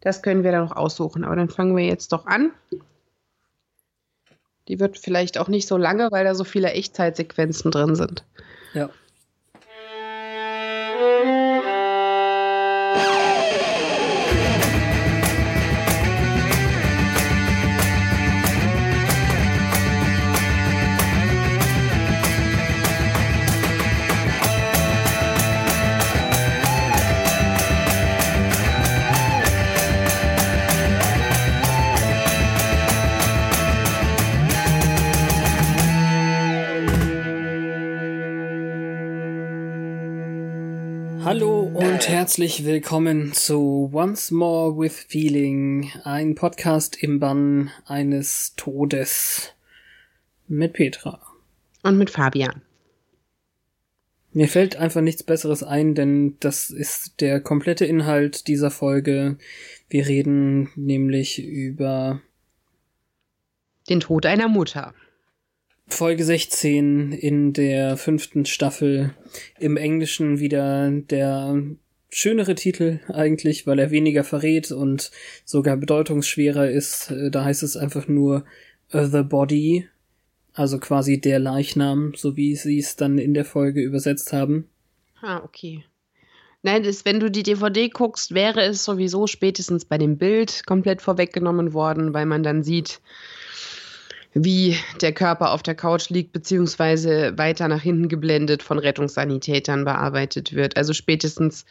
Das können wir dann noch aussuchen, aber dann fangen wir jetzt doch an. Die wird vielleicht auch nicht so lange, weil da so viele Echtzeitsequenzen drin sind. Ja. Und herzlich willkommen zu Once More with Feeling, ein Podcast im Bann eines Todes mit Petra. Und mit Fabian. Mir fällt einfach nichts Besseres ein, denn das ist der komplette Inhalt dieser Folge. Wir reden nämlich über den Tod einer Mutter. Folge 16 in der fünften Staffel. Im Englischen wieder der schönere Titel eigentlich, weil er weniger verrät und sogar bedeutungsschwerer ist. Da heißt es einfach nur The Body, also quasi der Leichnam, so wie sie es dann in der Folge übersetzt haben. Ah, okay. Nein, das, wenn du die DVD guckst, wäre es sowieso spätestens bei dem Bild komplett vorweggenommen worden, weil man dann sieht, wie der Körper auf der Couch liegt, beziehungsweise weiter nach hinten geblendet von Rettungssanitätern bearbeitet wird. Also spätestens,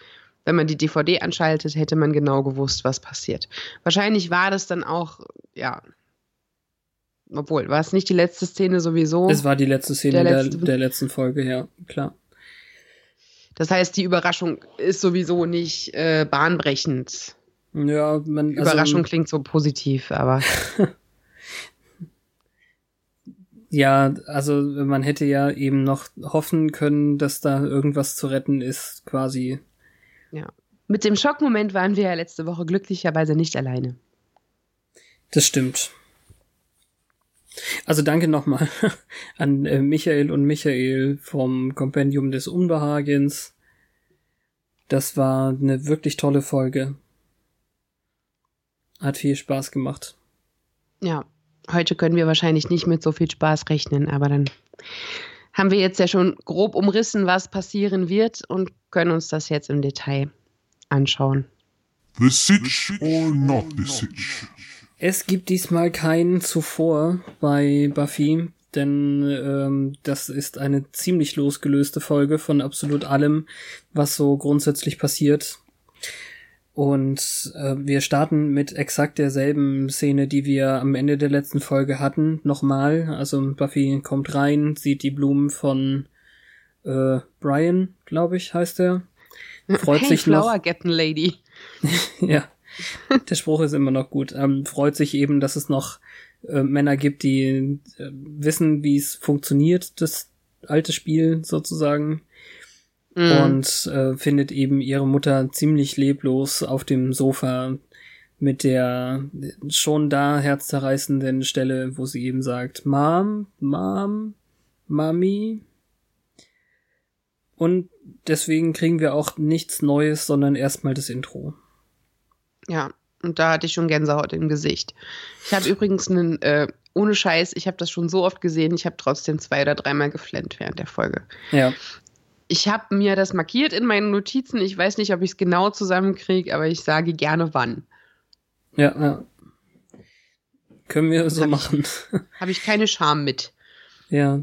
wenn man die DVD anschaltet, hätte man genau gewusst, was passiert. Wahrscheinlich war das dann auch, ja. Obwohl, war es nicht die letzte Szene sowieso? Es war die letzte Szene der, letzte, der, letzten Folge, ja, klar. Das heißt, die Überraschung ist sowieso nicht äh, bahnbrechend. Ja, man. Also, Überraschung klingt so positiv, aber. Ja, also man hätte ja eben noch hoffen können, dass da irgendwas zu retten ist, quasi. Ja. Mit dem Schockmoment waren wir ja letzte Woche glücklicherweise nicht alleine. Das stimmt. Also danke nochmal an äh, Michael und Michael vom Kompendium des Unbehagens. Das war eine wirklich tolle Folge. Hat viel Spaß gemacht. Ja, Heute können wir wahrscheinlich nicht mit so viel Spaß rechnen, aber dann haben wir jetzt ja schon grob umrissen, was passieren wird und können uns das jetzt im Detail anschauen. The Sitch or not the Sitch? Es gibt diesmal keinen zuvor bei Buffy, denn ähm, das ist eine ziemlich losgelöste Folge von absolut allem, was so grundsätzlich passiert. Und äh, wir starten mit exakt derselben Szene, die wir am Ende der letzten Folge hatten, nochmal. Also Buffy kommt rein, sieht die Blumen von äh, Brian, glaube ich, heißt er. Freut hey, sich Flower noch. Getting Lady. ja, der Spruch ist immer noch gut. Ähm, freut sich eben, dass es noch äh, Männer gibt, die äh, wissen, wie es funktioniert, das alte Spiel sozusagen mhm. und äh, findet eben ihre Mutter ziemlich leblos auf dem Sofa mit der schon da herzzerreißenden Stelle, wo sie eben sagt, Mom, Mom, Mami. Und deswegen kriegen wir auch nichts Neues, sondern erstmal das Intro. Ja, und da hatte ich schon Gänsehaut im Gesicht. Ich habe übrigens einen, äh, ohne Scheiß, ich habe das schon so oft gesehen, ich habe trotzdem zwei oder dreimal geflennt während der Folge. Ja ich habe mir das markiert in meinen Notizen. Ich weiß nicht, ob ich es genau zusammenkriege, aber ich sage gerne wann. Ja, ja. Können wir so hab machen. Habe ich keine Scham mit. Ja.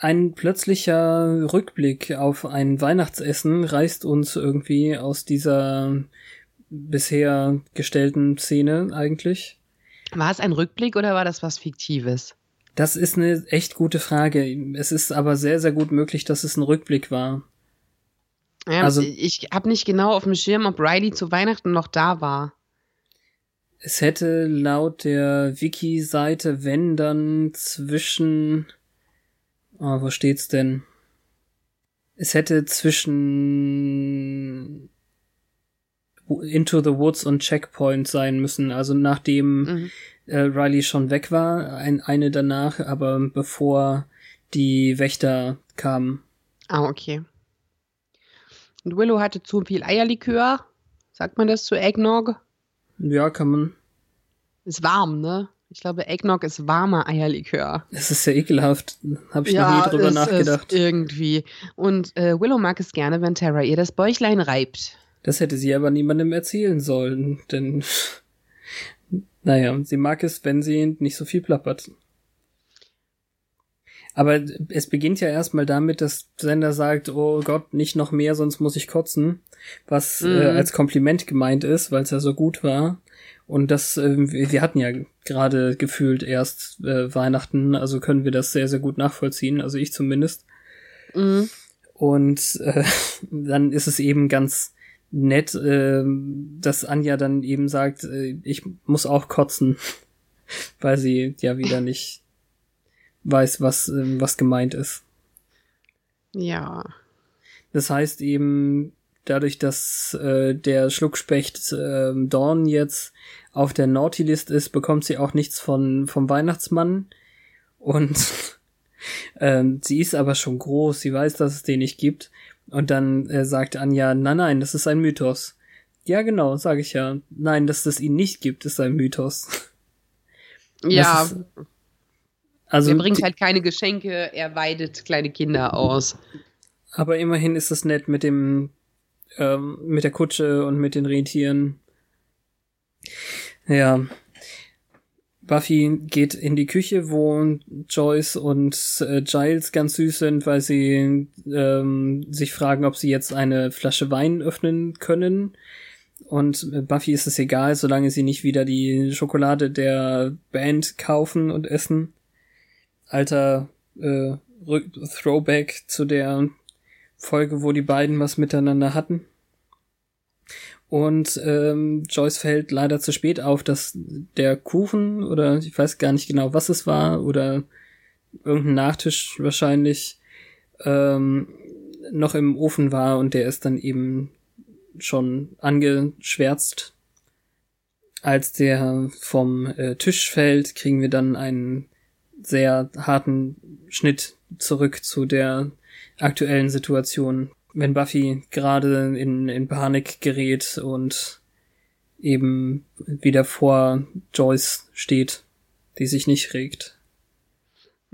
Ein plötzlicher Rückblick auf ein Weihnachtsessen reißt uns irgendwie aus dieser bisher gestellten Szene eigentlich. War es ein Rückblick oder war das was Fiktives? Das ist eine echt gute Frage. Es ist aber sehr, sehr gut möglich, dass es ein Rückblick war. Ja, also, ich habe nicht genau auf dem Schirm, ob Riley zu Weihnachten noch da war. Es hätte laut der Wiki-Seite, wenn dann zwischen, oh, wo steht's denn? Es hätte zwischen Into the Woods und Checkpoint sein müssen, also nachdem mhm. äh, Riley schon weg war, ein, eine danach, aber bevor die Wächter kamen. Ah, okay. Und Willow hatte zu viel Eierlikör. Sagt man das zu Eggnog? Ja, kann man. Ist warm, ne? Ich glaube, Eggnog ist warmer Eierlikör. Das ist ja ekelhaft. Habe ich ja, noch nie drüber nachgedacht. irgendwie. Und äh, Willow mag es gerne, wenn Tara ihr das Bäuchlein reibt. Das hätte sie aber niemandem erzählen sollen, denn naja, sie mag es, wenn sie nicht so viel plappert. Aber es beginnt ja erstmal damit, dass Sender sagt, oh Gott, nicht noch mehr, sonst muss ich kotzen, was äh, mhm. äh, als Kompliment gemeint ist, weil es ja so gut war. Und das, äh, wir hatten ja gerade gefühlt erst äh, Weihnachten, also können wir das sehr, sehr gut nachvollziehen, also ich zumindest. Mhm. Und äh, dann ist es eben ganz nett, äh, dass Anja dann eben sagt, äh, ich muss auch kotzen, weil sie ja wieder nicht weiß, was, äh, was gemeint ist. Ja. Das heißt eben, dadurch, dass äh, der Schluckspecht äh, Dawn jetzt auf der Naughty-List ist, bekommt sie auch nichts von vom Weihnachtsmann. Und ähm, sie ist aber schon groß, sie weiß, dass es den nicht gibt. Und dann äh, sagt Anja, nein, nein, das ist ein Mythos. Ja, genau, sage ich ja. Nein, dass es ihn nicht gibt, ist ein Mythos. Ja. Ist, also, er bringt halt keine Geschenke, er weidet kleine Kinder aus. Aber immerhin ist es nett mit dem, ähm, mit der Kutsche und mit den Rentieren. Ja, Buffy geht in die Küche, wo Joyce und äh, Giles ganz süß sind, weil sie ähm, sich fragen, ob sie jetzt eine Flasche Wein öffnen können. Und Buffy ist es egal, solange sie nicht wieder die Schokolade der Band kaufen und essen. Alter äh, Throwback zu der Folge, wo die beiden was miteinander hatten. Und ähm, Joyce fällt leider zu spät auf, dass der Kuchen oder ich weiß gar nicht genau, was es war oder irgendein Nachtisch wahrscheinlich ähm, noch im Ofen war und der ist dann eben schon angeschwärzt. Als der vom äh, Tisch fällt, kriegen wir dann einen sehr harten Schnitt zurück zu der aktuellen Situation wenn Buffy gerade in, in Panik gerät und eben wieder vor Joyce steht, die sich nicht regt.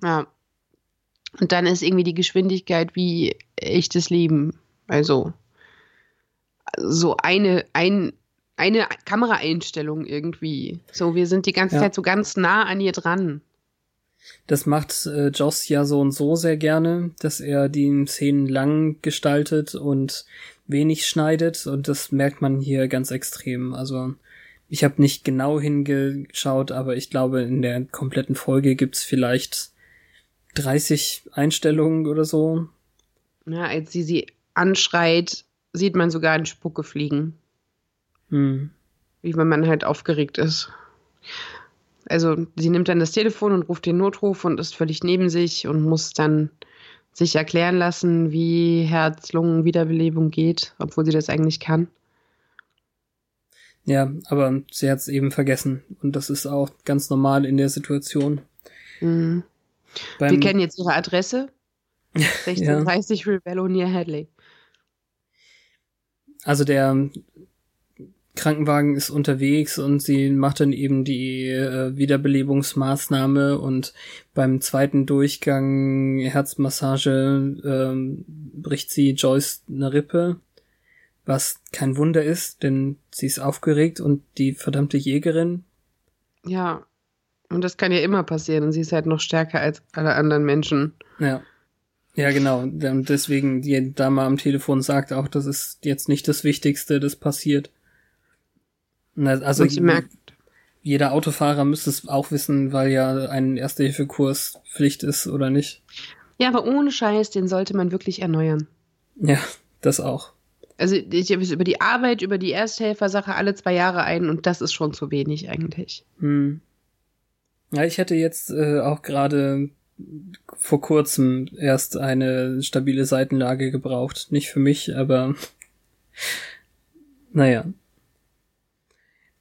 Ja. Und dann ist irgendwie die Geschwindigkeit wie echtes Leben. Also so eine, ein, eine Kameraeinstellung irgendwie. So, wir sind die ganze ja. Zeit so ganz nah an ihr dran. Das macht äh, Joss ja so und so sehr gerne, dass er die Szenen lang gestaltet und wenig schneidet und das merkt man hier ganz extrem. Also ich habe nicht genau hingeschaut, aber ich glaube, in der kompletten Folge gibt's vielleicht 30 Einstellungen oder so. Ja, als sie sie anschreit, sieht man sogar einen Spucke fliegen. Hm. Wie wenn man halt aufgeregt ist. Also sie nimmt dann das Telefon und ruft den Notruf und ist völlig neben sich und muss dann sich erklären lassen, wie Herz-Lungen-Wiederbelebung geht, obwohl sie das eigentlich kann. Ja, aber sie hat es eben vergessen und das ist auch ganz normal in der Situation. Mhm. Wir kennen jetzt ihre Adresse. 1630 ja. Rebello near Hadley. Also der Krankenwagen ist unterwegs und sie macht dann eben die äh, Wiederbelebungsmaßnahme und beim zweiten Durchgang Herzmassage ähm, bricht sie Joyce eine Rippe, was kein Wunder ist, denn sie ist aufgeregt und die verdammte Jägerin. Ja, und das kann ja immer passieren und sie ist halt noch stärker als alle anderen Menschen. Ja. Ja, genau. Und deswegen die Dame am Telefon sagt auch, das ist jetzt nicht das Wichtigste, das passiert. Also jeder Autofahrer müsste es auch wissen, weil ja ein Erste-Hilfe-Kurs Pflicht ist, oder nicht? Ja, aber ohne Scheiß, den sollte man wirklich erneuern. Ja, das auch. Also ich habe über die Arbeit, über die Ersthelfersache alle zwei Jahre ein und das ist schon zu wenig eigentlich. Hm. Ja, ich hätte jetzt äh, auch gerade vor kurzem erst eine stabile Seitenlage gebraucht. Nicht für mich, aber naja.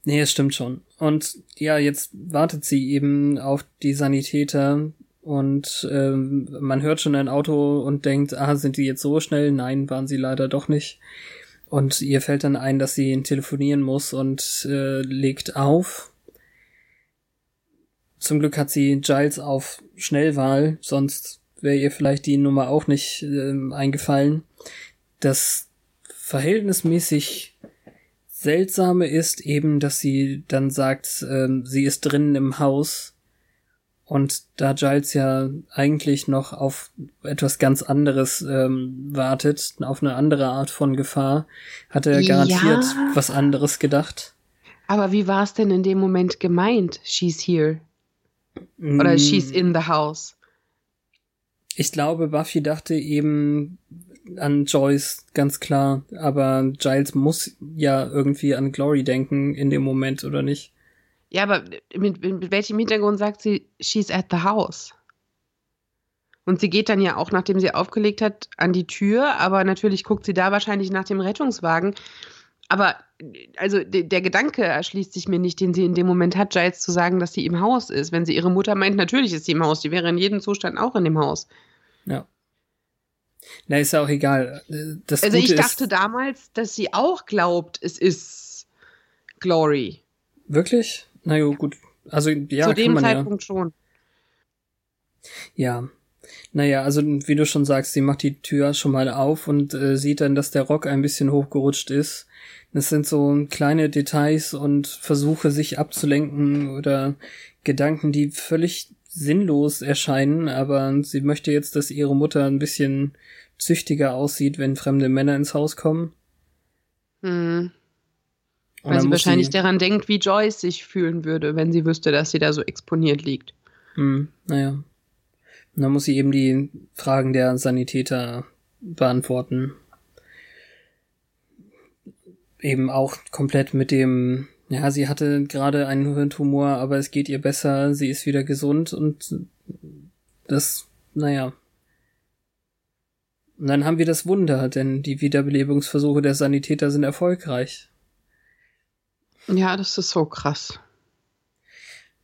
Nee, es stimmt schon. Und ja, jetzt wartet sie eben auf die Sanitäter und ähm, man hört schon ein Auto und denkt, ah, sind die jetzt so schnell? Nein, waren sie leider doch nicht. Und ihr fällt dann ein, dass sie telefonieren muss und äh, legt auf. Zum Glück hat sie Giles auf Schnellwahl, sonst wäre ihr vielleicht die Nummer auch nicht äh, eingefallen. Das verhältnismäßig seltsame ist eben, dass sie dann sagt, äh, sie ist drinnen im Haus und da Giles ja eigentlich noch auf etwas ganz anderes ähm, wartet, auf eine andere Art von Gefahr, hat er garantiert ja. was anderes gedacht. Aber wie war es denn in dem Moment gemeint? She's here. Oder mm. she's in the house. Ich glaube, Buffy dachte eben an Joyce, ganz klar. Aber Giles muss ja irgendwie an Glory denken in dem Moment, oder nicht? Ja, aber mit, mit welchem Hintergrund sagt sie, she's at the house? Und sie geht dann ja auch, nachdem sie aufgelegt hat, an die Tür, aber natürlich guckt sie da wahrscheinlich nach dem Rettungswagen. Aber also der Gedanke erschließt sich mir nicht, den sie in dem Moment hat, Giles zu sagen, dass sie im Haus ist. Wenn sie ihre Mutter meint, natürlich ist sie im Haus, die wäre in jedem Zustand auch in dem Haus. Ja. Na, ist ja auch egal. Das also Gute ich dachte damals, dass sie auch glaubt, es ist Glory. Wirklich? Na jo, gut. Also, ja, Zu dem Zeitpunkt ja. schon. Ja. Naja, also wie du schon sagst, sie macht die Tür schon mal auf und äh, sieht dann, dass der Rock ein bisschen hochgerutscht ist. Das sind so kleine Details und Versuche, sich abzulenken oder Gedanken, die völlig sinnlos erscheinen, aber sie möchte jetzt, dass ihre Mutter ein bisschen züchtiger aussieht, wenn fremde Männer ins Haus kommen. Hm. Weil sie wahrscheinlich sie daran denkt, wie Joyce sich fühlen würde, wenn sie wüsste, dass sie da so exponiert liegt. Hm, naja. Und dann muss sie eben die Fragen der Sanitäter beantworten. Eben auch komplett mit dem, ja, sie hatte gerade einen Hirntumor, aber es geht ihr besser, sie ist wieder gesund und das, naja. Und dann haben wir das Wunder, denn die Wiederbelebungsversuche der Sanitäter sind erfolgreich. Ja, das ist so krass.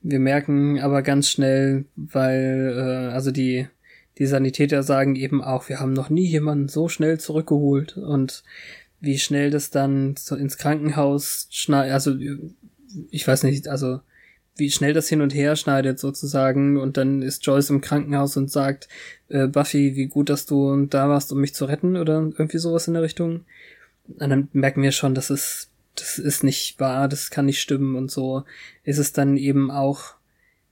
Wir merken aber ganz schnell, weil, äh, also die, die Sanitäter sagen eben auch, wir haben noch nie jemanden so schnell zurückgeholt und wie schnell das dann so ins Krankenhaus schneidet, also ich weiß nicht, also wie schnell das hin und her schneidet sozusagen und dann ist Joyce im Krankenhaus und sagt, äh, Buffy, wie gut, dass du da warst, um mich zu retten oder irgendwie sowas in der Richtung. Und dann merken wir schon, dass es das ist nicht wahr, das kann nicht stimmen und so, ist es dann eben auch,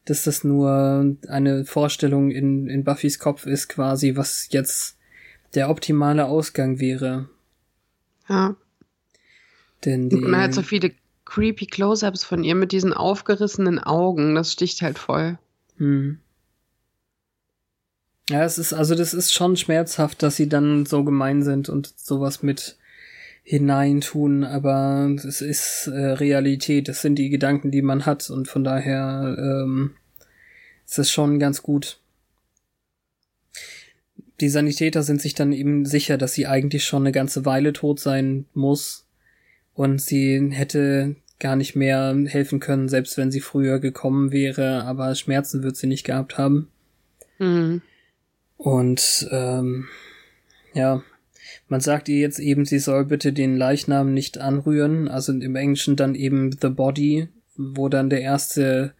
dass das nur eine Vorstellung in, in Buffys Kopf ist, quasi, was jetzt der optimale Ausgang wäre. Ja. Denn die, Man hat so viele creepy Close-ups von ihr mit diesen aufgerissenen Augen, das sticht halt voll. Hm. Ja, es ist, also das ist schon schmerzhaft, dass sie dann so gemein sind und sowas mit hineintun, aber es ist äh, Realität, das sind die Gedanken, die man hat und von daher ähm, ist es schon ganz gut. Die Sanitäter sind sich dann eben sicher, dass sie eigentlich schon eine ganze Weile tot sein muss und sie hätte gar nicht mehr helfen können, selbst wenn sie früher gekommen wäre, aber Schmerzen wird sie nicht gehabt haben. Mhm. Und ähm, ja, man sagt ihr jetzt eben, sie soll bitte den Leichnam nicht anrühren, also im Englischen dann eben The Body, wo dann der erste,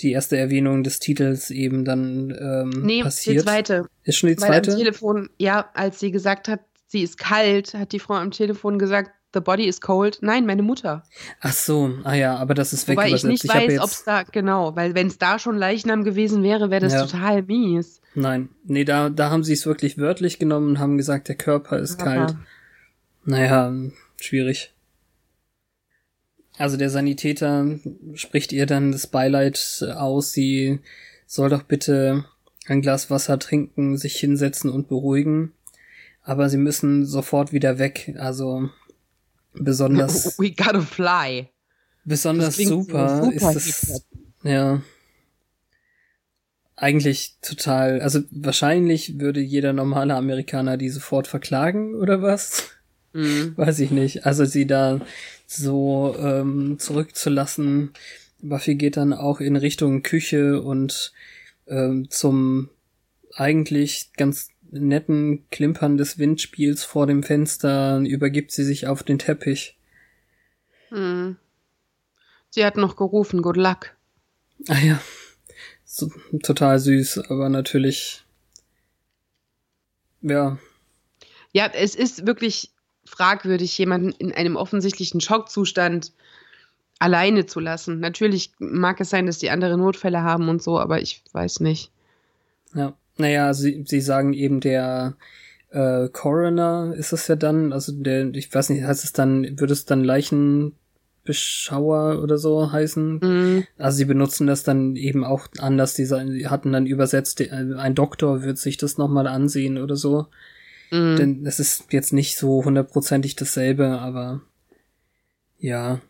die erste Erwähnung des Titels eben dann ähm, nee, passiert. die zweite. Ist schon die zweite? Weil am Telefon, ja, als sie gesagt hat, sie ist kalt, hat die Frau am Telefon gesagt, The Body is Cold. Nein, meine Mutter. Ach so, ah ja, aber das ist weg. Weil ich nicht ich weiß, ob es da, genau, weil wenn es da schon Leichnam gewesen wäre, wäre das ja. total mies. Nein, nee, da, da haben sie es wirklich wörtlich genommen und haben gesagt, der Körper ist Körper. kalt. Naja, schwierig. Also der Sanitäter spricht ihr dann das Beileid aus, sie soll doch bitte ein Glas Wasser trinken, sich hinsetzen und beruhigen. aber sie müssen sofort wieder weg. Also besonders. We gotta fly. Besonders super, super, ist es. Ja. Eigentlich total. Also wahrscheinlich würde jeder normale Amerikaner die sofort verklagen oder was? Mhm. Weiß ich nicht. Also sie da so ähm, zurückzulassen. Buffy geht dann auch in Richtung Küche und ähm, zum eigentlich ganz netten Klimpern des Windspiels vor dem Fenster übergibt sie sich auf den Teppich. Hm. Sie hat noch gerufen, good luck. Ah ja. So, total süß, aber natürlich. Ja. Ja, es ist wirklich fragwürdig, jemanden in einem offensichtlichen Schockzustand alleine zu lassen. Natürlich mag es sein, dass die andere Notfälle haben und so, aber ich weiß nicht. Ja. Naja, sie, sie sagen eben der äh, Coroner ist es ja dann, also der, ich weiß nicht, heißt es dann, würde es dann Leichenbeschauer oder so heißen? Mhm. Also sie benutzen das dann eben auch anders, die hatten dann übersetzt, äh, ein Doktor wird sich das nochmal ansehen oder so. Mhm. Denn es ist jetzt nicht so hundertprozentig dasselbe, aber ja,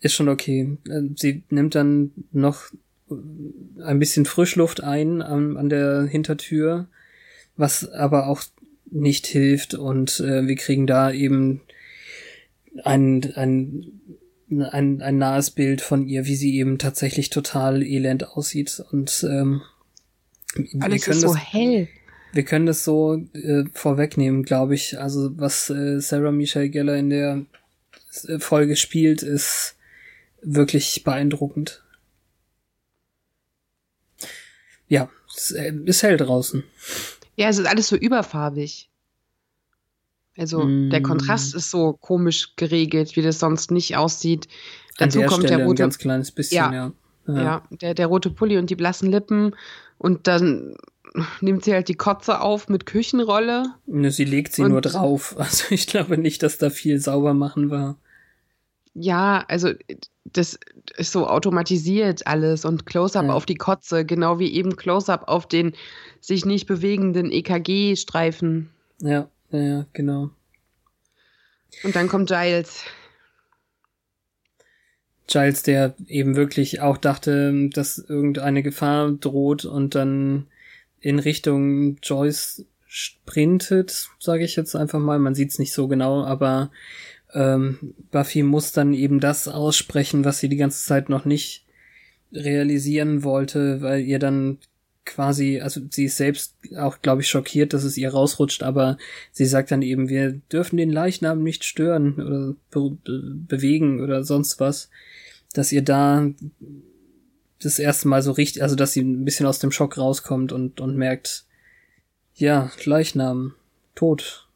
ist schon okay. Äh, sie nimmt dann noch ein bisschen Frischluft ein an, an der Hintertür, was aber auch nicht hilft und äh, wir kriegen da eben ein, ein, ein, ein nahes Bild von ihr, wie sie eben tatsächlich total elend aussieht und ähm, alles ist so hell. Wir können das so äh, vorwegnehmen, glaube ich. Also was äh, Sarah Michelle Geller in der äh, Folge spielt, ist wirklich beeindruckend. Ja, es äh, ist hell draußen. Ja, es ist alles so überfarbig. Also mm. der Kontrast ist so komisch geregelt, wie das sonst nicht aussieht. Dazu der kommt Stelle der rote ein ganz kleines bisschen, ja. Ja, ja. ja der, der rote Pulli und die blassen Lippen und dann nimmt sie halt die Kotze auf mit Küchenrolle. Ne, sie legt sie nur drauf. Also ich glaube nicht, dass da viel sauber machen war. Ja, also das ist so automatisiert alles und Close-up ja. auf die Kotze, genau wie eben Close-up auf den sich nicht bewegenden EKG-Streifen. Ja, ja, ja, genau. Und dann kommt Giles. Giles, der eben wirklich auch dachte, dass irgendeine Gefahr droht und dann in Richtung Joyce sprintet, sage ich jetzt einfach mal. Man sieht es nicht so genau, aber ähm, Buffy muss dann eben das aussprechen, was sie die ganze Zeit noch nicht realisieren wollte, weil ihr dann quasi, also sie ist selbst auch, glaube ich, schockiert, dass es ihr rausrutscht, aber sie sagt dann eben, wir dürfen den Leichnam nicht stören oder be bewegen oder sonst was, dass ihr da das erste Mal so richtig, also dass sie ein bisschen aus dem Schock rauskommt und, und merkt, ja, Leichnam, tot,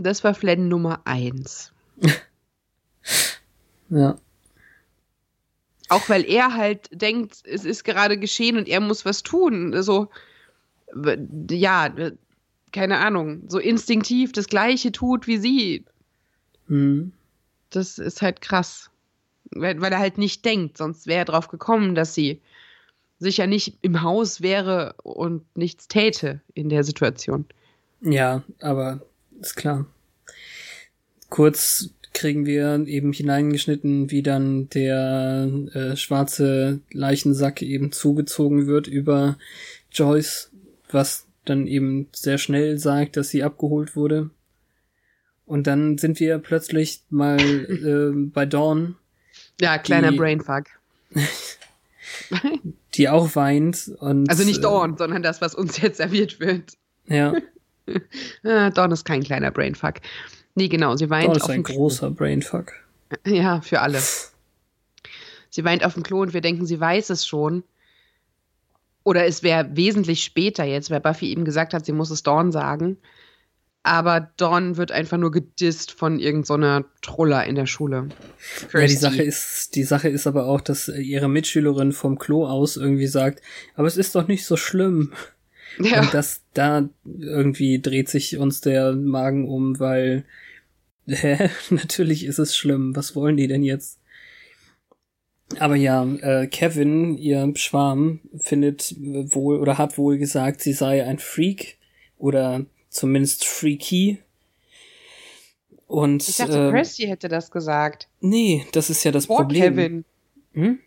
das war Flan Nummer eins. ja. Auch weil er halt denkt, es ist gerade geschehen und er muss was tun. So, ja, keine Ahnung, so instinktiv das Gleiche tut wie sie. Mhm. Das ist halt krass. Weil, weil er halt nicht denkt, sonst wäre er drauf gekommen, dass sie sicher nicht im Haus wäre und nichts täte in der Situation. Ja, aber ist klar. Kurz kriegen wir eben hineingeschnitten, wie dann der äh, schwarze Leichensack eben zugezogen wird über Joyce, was dann eben sehr schnell sagt, dass sie abgeholt wurde. Und dann sind wir plötzlich mal äh, bei Dawn. Ja, kleiner die, Brainfuck. die auch weint und. Also nicht Dawn, äh, sondern das, was uns jetzt serviert wird. Ja. Ah, Dawn ist kein kleiner Brainfuck. Nee, genau, sie weint. Dawn ist ein großer Brainfuck. Ja, für alle. Sie weint auf dem Klo und wir denken, sie weiß es schon. Oder es wäre wesentlich später jetzt, weil Buffy eben gesagt hat, sie muss es Dawn sagen. Aber Dawn wird einfach nur gedisst von irgendeiner so Troller in der Schule. Ja, die Sache ist, die Sache ist aber auch, dass ihre Mitschülerin vom Klo aus irgendwie sagt, aber es ist doch nicht so schlimm. Ja. Und das, da irgendwie dreht sich uns der Magen um, weil, hä, natürlich ist es schlimm. Was wollen die denn jetzt? Aber ja, äh, Kevin, ihr Schwarm, findet wohl oder hat wohl gesagt, sie sei ein Freak oder zumindest freaky. Und, Ich dachte, äh, Kirsty hätte das gesagt. nee, das ist ja das Vor Problem. Kevin. Hm?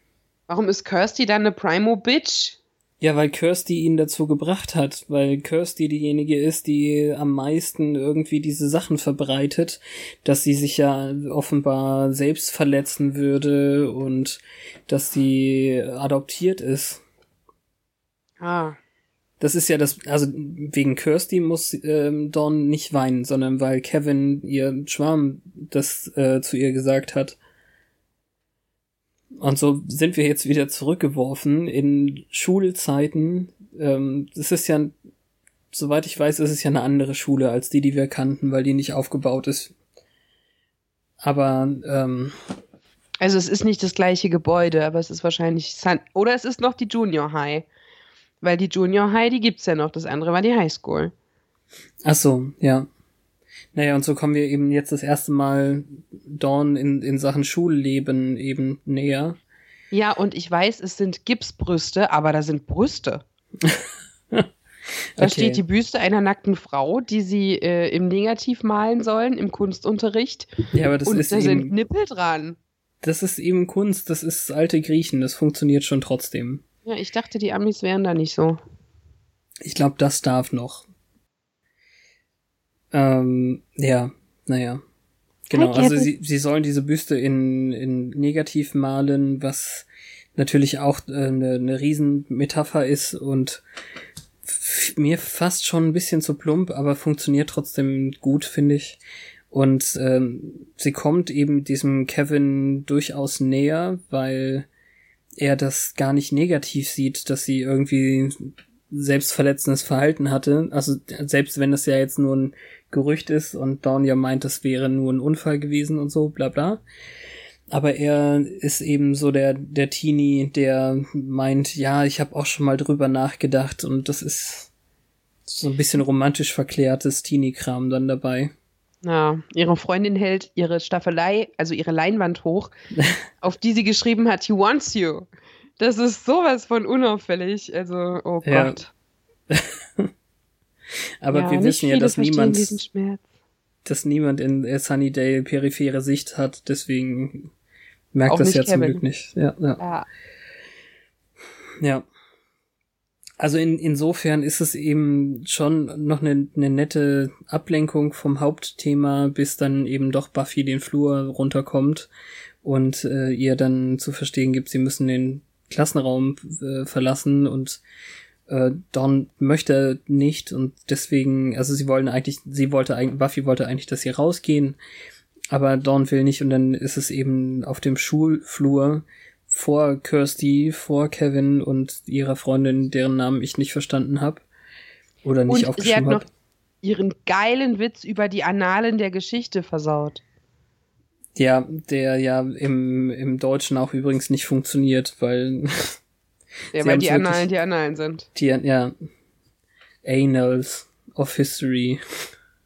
Warum ist Kirsty dann eine Primo-Bitch? Ja, weil Kirsty ihn dazu gebracht hat, weil Kirsty diejenige ist, die am meisten irgendwie diese Sachen verbreitet, dass sie sich ja offenbar selbst verletzen würde und dass sie adoptiert ist. Ah. Das ist ja das, also wegen Kirsty muss ähm, Dawn nicht weinen, sondern weil Kevin ihr Schwarm das äh, zu ihr gesagt hat. Und so sind wir jetzt wieder zurückgeworfen in Schulzeiten. Ähm, das ist ja, soweit ich weiß, ist es ja eine andere Schule als die, die wir kannten, weil die nicht aufgebaut ist. Aber ähm, Also es ist nicht das gleiche Gebäude, aber es ist wahrscheinlich Sun oder es ist noch die Junior High. Weil die Junior High, die gibt's ja noch. Das andere war die High School. Ach so, ja. Naja, und so kommen wir eben jetzt das erste Mal Dawn in, in Sachen Schulleben eben näher. Ja, und ich weiß, es sind Gipsbrüste, aber da sind Brüste. Da Okay. steht die Büste einer nackten Frau, die sie äh, im Negativ malen sollen, im Kunstunterricht. Ja, aber das und ist da sind eben, Nippel dran. das ist eben Kunst, das ist alte Griechen, das funktioniert schon trotzdem. Ja, ich dachte, die Amis wären da nicht so. Ich glaube, das darf noch. Ähm, ja, naja. Genau, also sie, sie sollen diese Büste in, in Negativ malen, was natürlich auch äh, eine, eine Riesenmetapher ist und mir fast schon ein bisschen zu plump, aber funktioniert trotzdem gut, finde ich. Und ähm, sie kommt eben diesem Kevin durchaus näher, weil er das gar nicht negativ sieht, dass sie irgendwie selbstverletzendes Verhalten hatte. Also selbst wenn das ja jetzt nur ein Gerücht ist und Dawn ja meint, das wäre nur ein Unfall gewesen und so, bla bla. Aber er ist eben so der, der Teenie, der meint, ja, ich habe auch schon mal drüber nachgedacht und das ist so ein bisschen romantisch verklärtes Teenie-Kram dann dabei. Ja, ihre Freundin hält ihre Staffelei, also ihre Leinwand hoch, auf die sie geschrieben hat, he wants you. Das ist sowas von unauffällig. Also, oh Ja. Gott. Aber ja, wir wissen ja, dass niemand, dass niemand in äh, Sunnydale periphere Sicht hat, deswegen merkt Auch das ja zum Kevin. Glück nicht. Ja, ja. Ja. Ja. Also in, insofern ist es eben schon noch eine, eine nette Ablenkung vom Hauptthema, bis dann eben doch Buffy den Flur runterkommt und äh, ihr dann zu verstehen gibt, sie müssen den Klassenraum äh, verlassen und äh, Dawn möchte nicht und deswegen, also sie wollen eigentlich, sie wollte eigentlich, Buffy wollte eigentlich, dass sie rausgehen, aber Dawn will nicht und dann ist es eben auf dem Schulflur vor Kirsty, vor Kevin und ihrer Freundin, deren Namen ich nicht verstanden habe oder nicht Und sie hat aufgeschrieben noch habe. ihren geilen Witz über die Annalen der Geschichte versaut. Ja, der ja im, im Deutschen auch übrigens nicht funktioniert, weil Ja, weil die Annalen die Annalen sind. die, ja, Annals of History.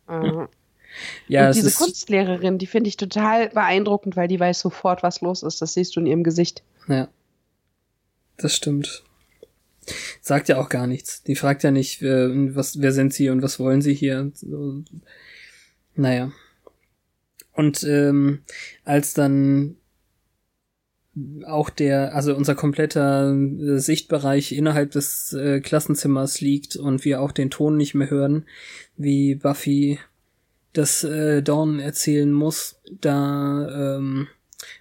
Äh, Ja, und es diese Kunstlehrerin, die finde ich total beeindruckend, weil die weiß sofort, was los ist. Das siehst du in ihrem Gesicht. ja, das stimmt. Sagt ja auch gar nichts. Die fragt ja nicht, äh, was, wer sind sie und was wollen sie hier. So, Naja. Und ähm, als dann auch der, also unser kompletter äh, Sichtbereich innerhalb des äh, Klassenzimmers liegt und wir auch den Ton nicht mehr hören, wie Buffy das äh, Dawn erzählen muss, da ähm,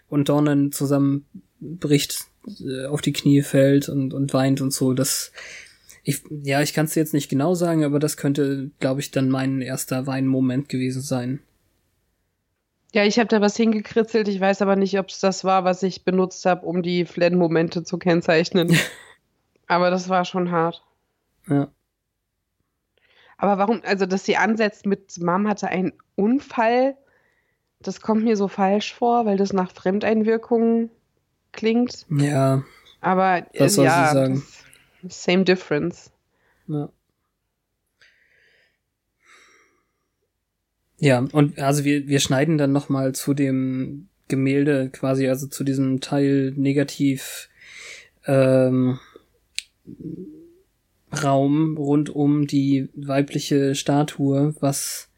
und Dawn dann zusammenbricht, äh, auf die Knie fällt und, und weint und so, das ich, ja, ich kann es jetzt nicht genau sagen, aber das könnte, glaube ich, dann mein erster Weinmoment gewesen sein. Ja, ich habe da was hingekritzelt. Ich weiß aber nicht, ob es das war, was ich benutzt habe, um die Flan-Momente zu kennzeichnen. aber das war schon hart. Ja. Aber warum, also dass sie ansetzt mit Mom hatte einen Unfall, das kommt mir so falsch vor, weil das nach Fremdeinwirkung klingt. Ja, Aber Was soll sie ja, sagen? das- same difference. Ja. Ja, und also wir, wir schneiden dann nochmal zu dem Gemälde quasi, also zu diesem Teil negativ, ähm, Raum rund um die weibliche Statue, was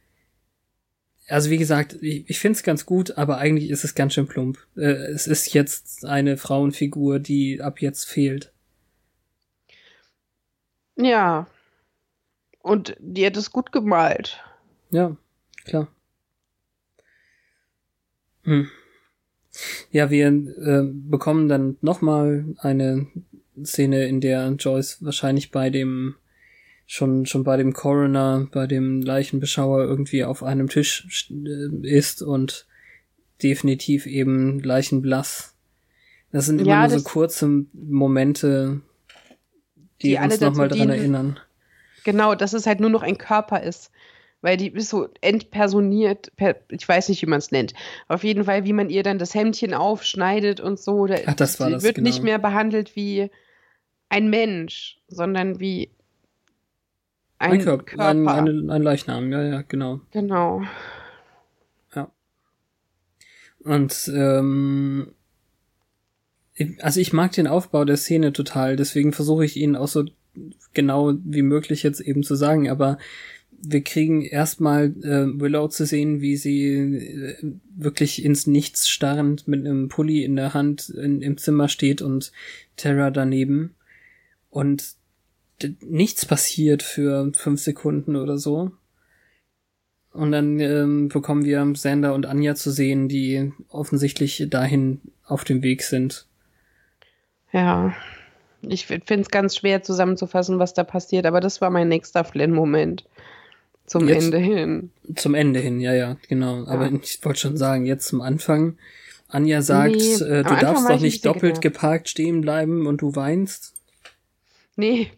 also wie gesagt, ich, ich finde es ganz gut, aber eigentlich ist es ganz schön plump. Äh, es ist jetzt eine Frauenfigur, die ab jetzt fehlt. Ja. Und die hat es gut gemalt. Ja, klar. Hm. Ja, wir äh, bekommen dann nochmal eine Szene, in der Joyce wahrscheinlich bei dem schon schon bei dem Coroner, bei dem Leichenbeschauer irgendwie auf einem Tisch äh, ist und definitiv eben leichenblass. Das sind immer ja, nur so kurze Momente, die, die uns nochmal daran erinnern. Genau, dass es halt nur noch ein Körper ist. Weil die ist so entpersoniert, per, ich weiß nicht, wie man es nennt. Auf jeden Fall, wie man ihr dann das Hemdchen aufschneidet und so. Da, Ach, das war das, wird genau. nicht mehr behandelt wie ein Mensch, sondern wie ein, ein Körper. Körper. Ein, ein, ein Leichnam, ja, ja, genau. Genau. Ja. Und ähm, also ich mag den Aufbau der Szene total, deswegen versuche ich ihn auch so genau wie möglich jetzt eben zu sagen, aber wir kriegen erstmal äh, Willow zu sehen, wie sie äh, wirklich ins Nichts starrend mit einem Pulli in der Hand in, im Zimmer steht und Terra daneben. Und nichts passiert für fünf Sekunden oder so. Und dann ähm, bekommen wir Sander und Anja zu sehen, die offensichtlich dahin auf dem Weg sind. Ja, ich finde es ganz schwer zusammenzufassen, was da passiert, aber das war mein nächster Flynn-Moment. Zum jetzt, Ende hin. Zum Ende hin, ja, ja, genau. Ja. Aber ich wollte schon sagen, jetzt zum Anfang. Anja sagt, nee, äh, du darfst doch nicht doppelt genervt. geparkt stehen bleiben und du weinst. Nee,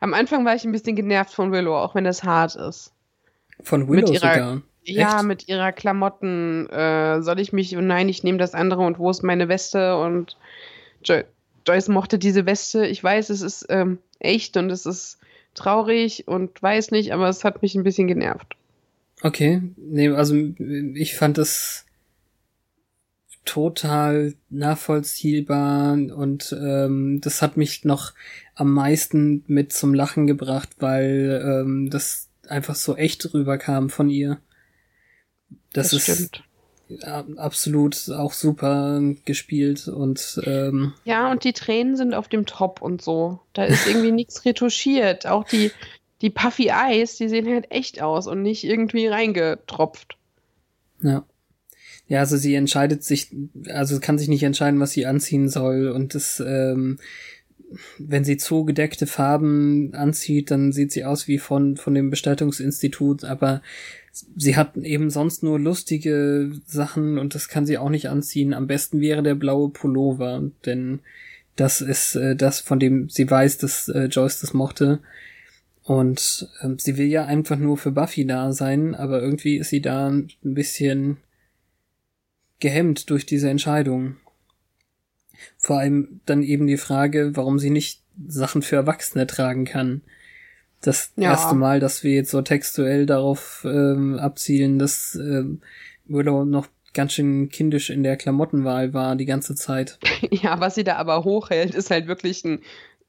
am Anfang war ich ein bisschen genervt von Willow, auch wenn es hart ist. Von Willow ihrer, sogar? Ja, mit ihrer Klamotten. Äh, soll ich mich, nein, ich nehme das andere und wo ist meine Weste? Und jo Joyce mochte diese Weste. Ich weiß, es ist ähm, echt und es ist traurig und weiß nicht, aber es hat mich ein bisschen genervt. Okay, nee, also ich fand es total nachvollziehbar und ähm, das hat mich noch am meisten mit zum Lachen gebracht, weil ähm, das einfach so echt rüberkam von ihr. Das, das ist stimmt. absolut auch super gespielt und ähm, ja und die Tränen sind auf dem Top und so. Da ist irgendwie nichts retuschiert. Auch die die Puffy Eyes, die sehen halt echt aus und nicht irgendwie reingetropft. Ja. Ja, also sie entscheidet sich, also kann sich nicht entscheiden, was sie anziehen soll und das ähm, wenn sie zu gedeckte Farben anzieht, dann sieht sie aus wie von, von dem Bestattungsinstitut, aber sie hat eben sonst nur lustige Sachen und das kann sie auch nicht anziehen. Am besten wäre der blaue Pullover, denn das ist äh, das, von dem sie weiß, dass äh, Joyce das mochte. Und äh, sie will ja einfach nur für Buffy da sein, aber irgendwie ist sie da ein bisschen gehemmt durch diese Entscheidung. Vor allem dann eben die Frage, warum sie nicht Sachen für Erwachsene tragen kann. Das ja. erste Mal, dass wir jetzt so textuell darauf ähm, abzielen, dass ähm, Willow noch ganz schön kindisch in der Klamottenwahl war die ganze Zeit. Ja, was sie da aber hochhält, ist halt wirklich ein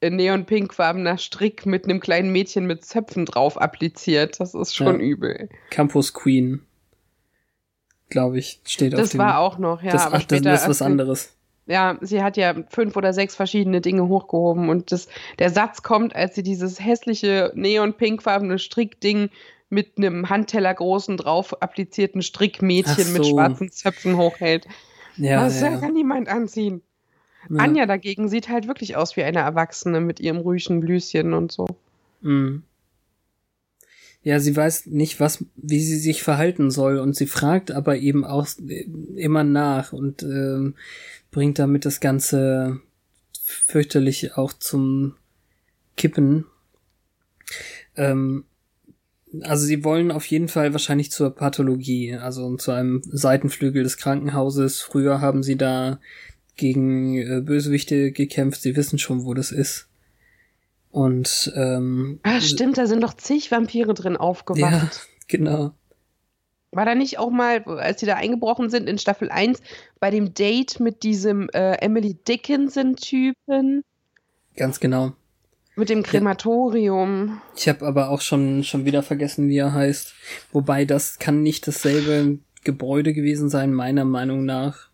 neonpinkfarbener Strick mit einem kleinen Mädchen mit Zöpfen drauf appliziert. Das ist schon ja. übel. Campus Queen, glaube ich, steht das auf dem. Das war auch noch, ja. Das, ach, das ist was anderes ja, sie hat ja fünf oder sechs verschiedene Dinge hochgehoben und das, der Satz kommt, als sie dieses hässliche neon-pinkfarbene Strickding mit einem Handteller großen drauf applizierten Strickmädchen so. mit schwarzen Zöpfen hochhält. Ja, das ja. kann niemand anziehen. Ja. Anja dagegen sieht halt wirklich aus wie eine Erwachsene mit ihrem ruhigen Blüschen und so. Mhm. Ja, sie weiß nicht, was, wie sie sich verhalten soll und sie fragt aber eben auch immer nach und ähm, bringt damit das Ganze fürchterlich auch zum Kippen. Ähm, also sie wollen auf jeden Fall wahrscheinlich zur Pathologie, also zu einem Seitenflügel des Krankenhauses. Früher haben sie da gegen äh, Bösewichte gekämpft, sie wissen schon, wo das ist. Und ähm, Ah, stimmt, da sind doch zig Vampire drin aufgewacht. Ja, genau. War da nicht auch mal, als sie da eingebrochen sind in Staffel 1, bei dem Date mit diesem äh, Emily Dickinson-Typen? Ganz genau. Mit dem Krematorium. Ich habe aber auch schon, schon wieder vergessen, wie er heißt. Wobei das kann nicht dasselbe Gebäude gewesen sein, meiner Meinung nach.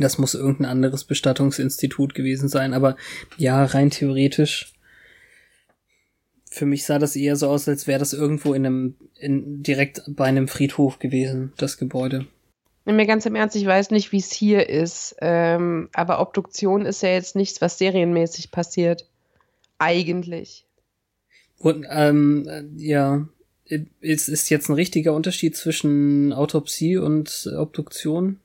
Das muss irgendein anderes Bestattungsinstitut gewesen sein, aber ja, rein theoretisch. Für mich sah das eher so aus, als wäre das irgendwo in einem, in, direkt bei einem Friedhof gewesen, das Gebäude. Mir ganz im Ernst, ich weiß nicht, wie es hier ist, ähm, aber Obduktion ist ja jetzt nichts, was serienmäßig passiert. Eigentlich. Und, ähm, ja, ist, ist jetzt ein richtiger Unterschied zwischen Autopsie und Obduktion?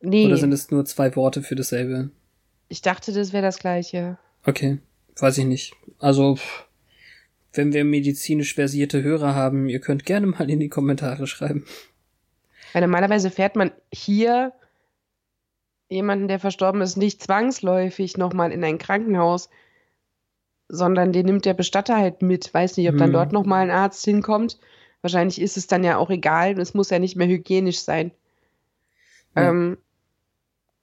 Nee. Oder sind es nur zwei Worte für dasselbe? Ich dachte, das wäre das gleiche. Okay, weiß ich nicht. Also, wenn wir medizinisch versierte Hörer haben, ihr könnt gerne mal in die Kommentare schreiben. Weil normalerweise fährt man hier jemanden, der verstorben ist, nicht zwangsläufig nochmal in ein Krankenhaus, sondern den nimmt der Bestatter halt mit. Weiß nicht, ob dann Hm. dort nochmal ein Arzt hinkommt. Wahrscheinlich ist es dann ja auch egal. Es muss ja nicht mehr hygienisch sein. Ja. Ähm,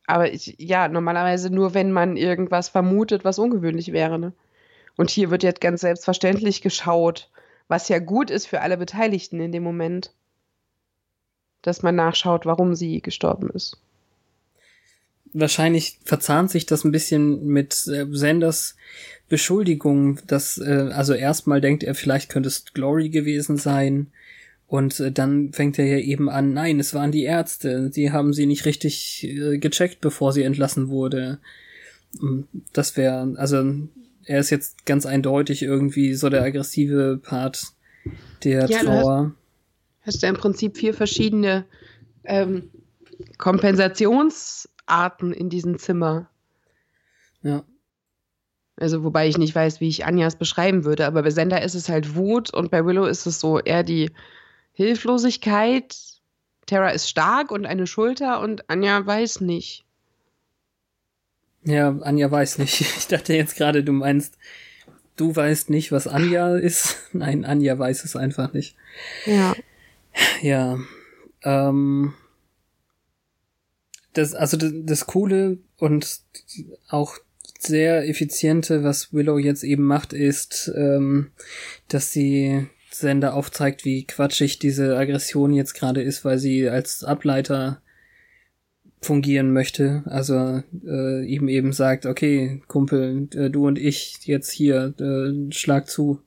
aber ich, ja, normalerweise nur, wenn man irgendwas vermutet, was ungewöhnlich wäre. Ne? Und hier wird jetzt ganz selbstverständlich geschaut, was ja gut ist für alle Beteiligten in dem Moment. Dass man nachschaut, warum sie gestorben ist. Wahrscheinlich verzahnt sich das ein bisschen mit äh, Sanders Beschuldigung, dass, äh, also erstmal denkt er, vielleicht könnte es Glory gewesen sein. Und äh, dann fängt er ja eben an, nein, es waren die Ärzte, sie haben sie nicht richtig äh, gecheckt, bevor sie entlassen wurde. Mm, Das wäre, also er ist jetzt ganz eindeutig irgendwie so der aggressive Part der Ja, du Trauer. Hast du ja im Prinzip vier verschiedene ähm, Kompensationsarten in diesem Zimmer. Ja. Also, wobei ich nicht weiß, wie ich Anjas beschreiben würde, aber bei Sender ist es halt Wut und bei Willow ist es so eher die Hilflosigkeit. Tara ist stark und eine Schulter und Anja weiß nicht. Ja, Anja weiß nicht. Ich dachte jetzt gerade, du meinst, du weißt nicht, was Anja ist. Nein, Anja weiß es einfach nicht. Ja. Ja. Ähm, das, also das, das Coole und auch sehr effiziente, was Willow jetzt eben macht, ist, ähm, dass sie Sender aufzeigt, wie quatschig diese Aggression jetzt gerade ist, weil sie als Ableiter fungieren möchte. Also äh, ihm eben sagt, okay, Kumpel, äh, du und ich jetzt hier, äh, schlag zu.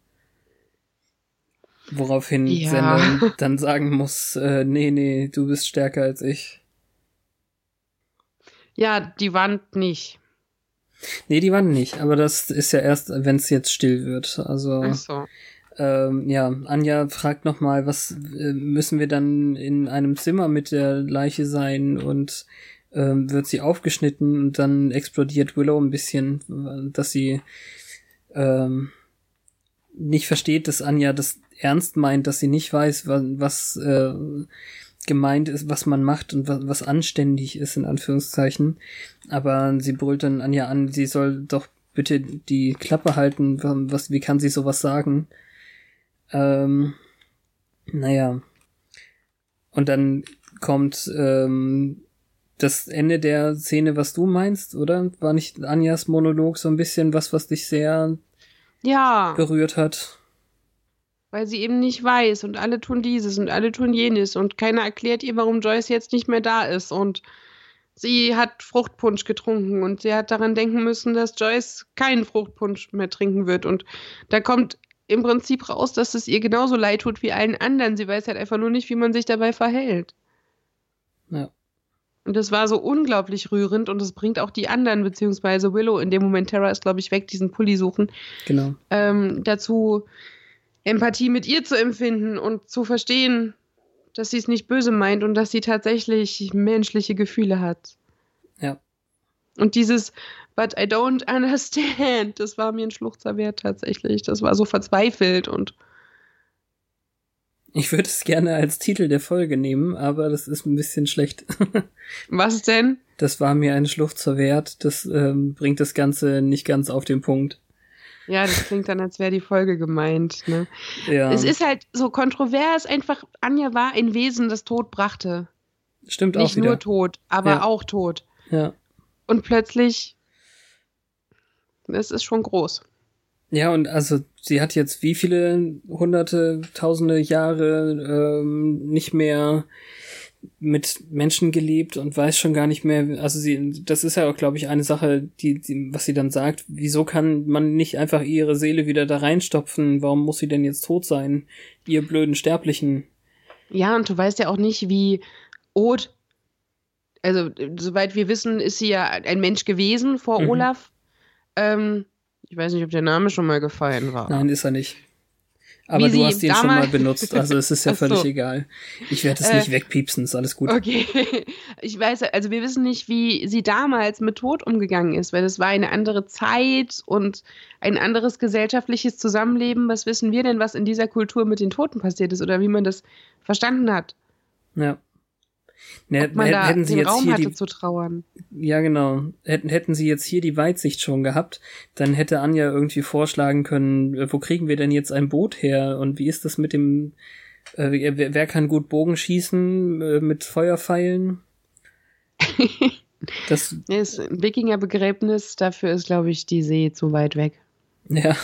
Woraufhin Ja. Sender dann sagen muss, äh, nee, nee, du bist stärker als ich. Ja, die Wand nicht. Nee, die waren nicht, aber das ist ja erst, wenn es jetzt still wird. Also Ach so. Ähm, ja, Anja fragt noch mal, was äh, müssen wir dann in einem Zimmer mit der Leiche sein und ähm, wird sie aufgeschnitten und dann explodiert Willow ein bisschen, dass sie ähm, nicht versteht, dass Anja das ernst meint, dass sie nicht weiß, was, was äh, gemeint ist, was man macht und was, was anständig ist, in Anführungszeichen. Aber sie brüllt dann Anja an, sie soll doch bitte die Klappe halten, was, wie kann sie sowas sagen? Ähm, naja. Und dann kommt ähm, das Ende der Szene, was du meinst, oder? War nicht Anjas Monolog so ein bisschen was, was dich sehr Ja. berührt hat? Weil sie eben nicht weiß und alle tun dieses und alle tun jenes und keiner erklärt ihr, warum Joyce jetzt nicht mehr da ist und sie hat Fruchtpunsch getrunken und sie hat daran denken müssen, dass Joyce keinen Fruchtpunsch mehr trinken wird und da kommt im Prinzip raus, dass es ihr genauso leid tut wie allen anderen. Sie weiß halt einfach nur nicht, wie man sich dabei verhält. Ja. Und das war so unglaublich rührend und es bringt auch die anderen, beziehungsweise Willow, in dem Moment Tara ist, glaube ich, weg, diesen Pulli suchen, Genau. ähm, dazu Empathie mit ihr zu empfinden und zu verstehen, dass sie es nicht böse meint und dass sie tatsächlich menschliche Gefühle hat. Und dieses But I don't understand, das war mir ein Schluchzer wert tatsächlich. Das war so verzweifelt und Ich würde es gerne als Titel der Folge nehmen, aber das ist ein bisschen schlecht. was denn? Das war mir ein Schluchzer wert. Das ähm, bringt das Ganze nicht ganz auf den Punkt. Ja, das klingt dann, als wäre die Folge gemeint. Ne? Ja, Es ist halt so kontrovers, einfach, Anja war ein Wesen, das Tod brachte. stimmt auch Nicht nur Tod, aber Ja. auch Tod. Ja, Und plötzlich Das ist schon groß. Ja, und also sie hat jetzt wie viele hunderte, tausende Jahre ähm, nicht mehr mit Menschen gelebt und weiß schon gar nicht mehr, also sie, das ist ja auch, glaube ich, eine Sache, die, die, was sie dann sagt, wieso kann man nicht einfach ihre Seele wieder da reinstopfen? Warum muss sie denn jetzt tot sein, ihr blöden Sterblichen? Ja, und du weißt ja auch nicht, wie Oth, also soweit wir wissen, ist sie ja ein Mensch gewesen vor mhm. Olaf. Ähm, ich weiß nicht, ob der Name schon mal gefallen war. Nein, ist er nicht. Aber du hast ihn schon mal benutzt, also es ist ja völlig so. egal. Ich werde es äh, nicht wegpiepsen, ist alles gut. Okay. Ich weiß, also wir wissen nicht, wie sie damals mit Tod umgegangen ist, weil es war eine andere Zeit und ein anderes gesellschaftliches Zusammenleben. Was wissen wir denn, was in dieser Kultur mit den Toten passiert ist oder wie man das verstanden hat? Ja. Ne, man da hätten sie jetzt Raum hier hatte die, zu trauern. Ja, genau. Hätten, hätten sie jetzt hier die Weitsicht schon gehabt, dann hätte Anja irgendwie vorschlagen können, äh, wo kriegen wir denn jetzt ein Boot her und wie ist das mit dem, äh, wer, wer kann gut Bogen schießen äh, mit Feuerpfeilen? das ist ein Wikingerbegräbnis, dafür ist, glaube ich, die See zu weit weg. Ja,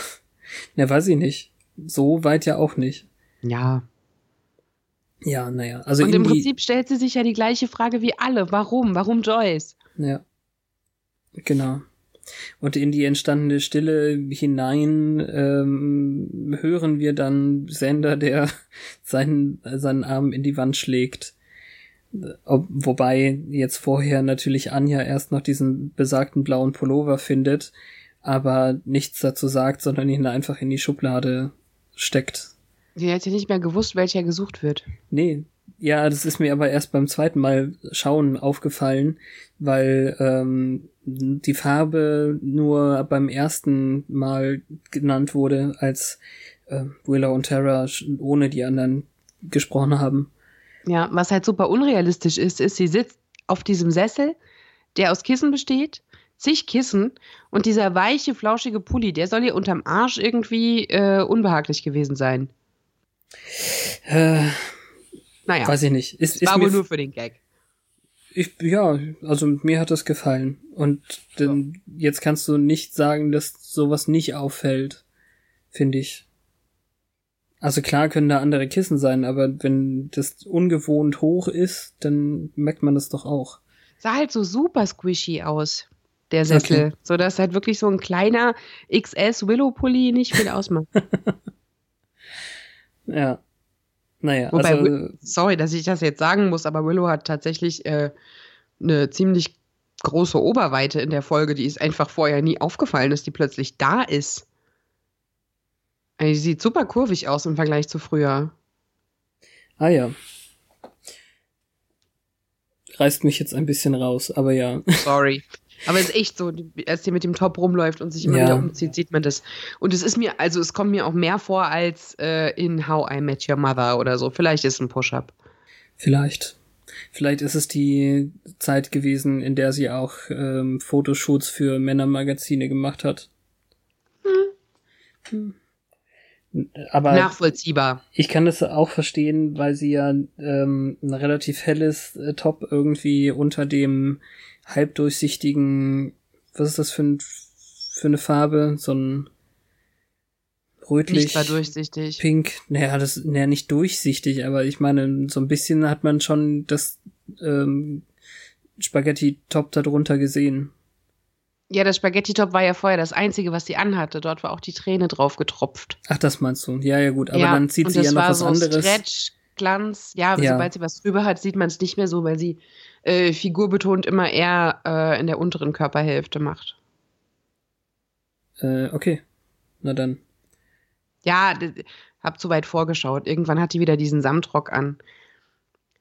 ne, weiß ich nicht. So weit ja auch nicht. Ja. Ja, naja. Also und im Prinzip stellt sie sich ja die gleiche Frage wie alle. Warum? Warum Joyce? Ja. Genau. Und in die entstandene Stille hinein ähm, hören wir dann Sender, der seinen, seinen Arm in die Wand schlägt. Ob, wobei jetzt vorher natürlich Anja erst noch diesen besagten blauen Pullover findet, aber nichts dazu sagt, sondern ihn einfach in die Schublade steckt. Sie hat ja nicht mehr gewusst, welcher gesucht wird. Nee. Ja, das ist mir aber erst beim zweiten Mal schauen aufgefallen, weil ähm, die Farbe nur beim ersten Mal genannt wurde, als äh, Willow und Tara ohne die anderen gesprochen haben. Ja, was halt super unrealistisch ist, ist, sie sitzt auf diesem Sessel, der aus Kissen besteht, zig Kissen und dieser weiche, flauschige Pulli, der soll ihr unterm Arsch irgendwie äh, unbehaglich gewesen sein. Äh, naja. Weiß ich nicht. Ist, ist war wohl nur für den Gag. Ich, ja, also mir hat das gefallen. Und denn ja. jetzt kannst du nicht sagen, dass sowas nicht auffällt, finde ich. Also klar können da andere Kissen sein, aber wenn das ungewohnt hoch ist, dann merkt man das doch auch. Sah halt so super squishy aus, der Sessel. Okay. So dass halt wirklich so ein kleiner XS Willow Pulli nicht viel ausmacht. Ja. Naja, Wobei, also, sorry, dass ich das jetzt sagen muss, aber Willow hat tatsächlich äh, eine ziemlich große Oberweite in der Folge. Die ist einfach vorher nie aufgefallen, dass die plötzlich da ist. Also, die sieht super kurvig aus im Vergleich zu früher. Ah ja. Reißt mich jetzt ein bisschen raus, aber ja. Sorry. Aber es ist echt so, als die mit dem Top rumläuft und sich immer ja. wieder umzieht, sieht man das. Und es ist mir, also es kommt mir auch mehr vor als äh, in How I Met Your Mother oder so. Vielleicht ist es ein Push-Up. Vielleicht. Vielleicht ist es die Zeit gewesen, in der sie auch ähm, Fotoshoots für Männermagazine gemacht hat. Hm. Hm. Aber nachvollziehbar. Ich kann das auch verstehen, weil sie ja ähm, ein relativ helles äh, Top irgendwie unter dem halbdurchsichtigen, was ist das für, ein, für eine Farbe? So ein rötlich. Nicht war durchsichtig. Pink. Naja, das, naja, nicht durchsichtig, aber ich meine, so ein bisschen hat man schon das ähm, Spaghetti-Top darunter gesehen. Ja, das Spaghetti-Top war ja vorher das einzige, was sie anhatte. Dort war auch die Träne drauf getropft. Ach, das meinst du? Ja, ja, gut. Aber ja, dann zieht sie ja noch was so anderes. Stretch, Glanz. Ja, ja, sobald sie was drüber hat, sieht man es nicht mehr so, weil sie äh, figurbetont immer eher äh, in der unteren Körperhälfte macht. Äh, okay. Na dann. Ja, hab zu weit vorgeschaut. Irgendwann hat die wieder diesen Samtrock an.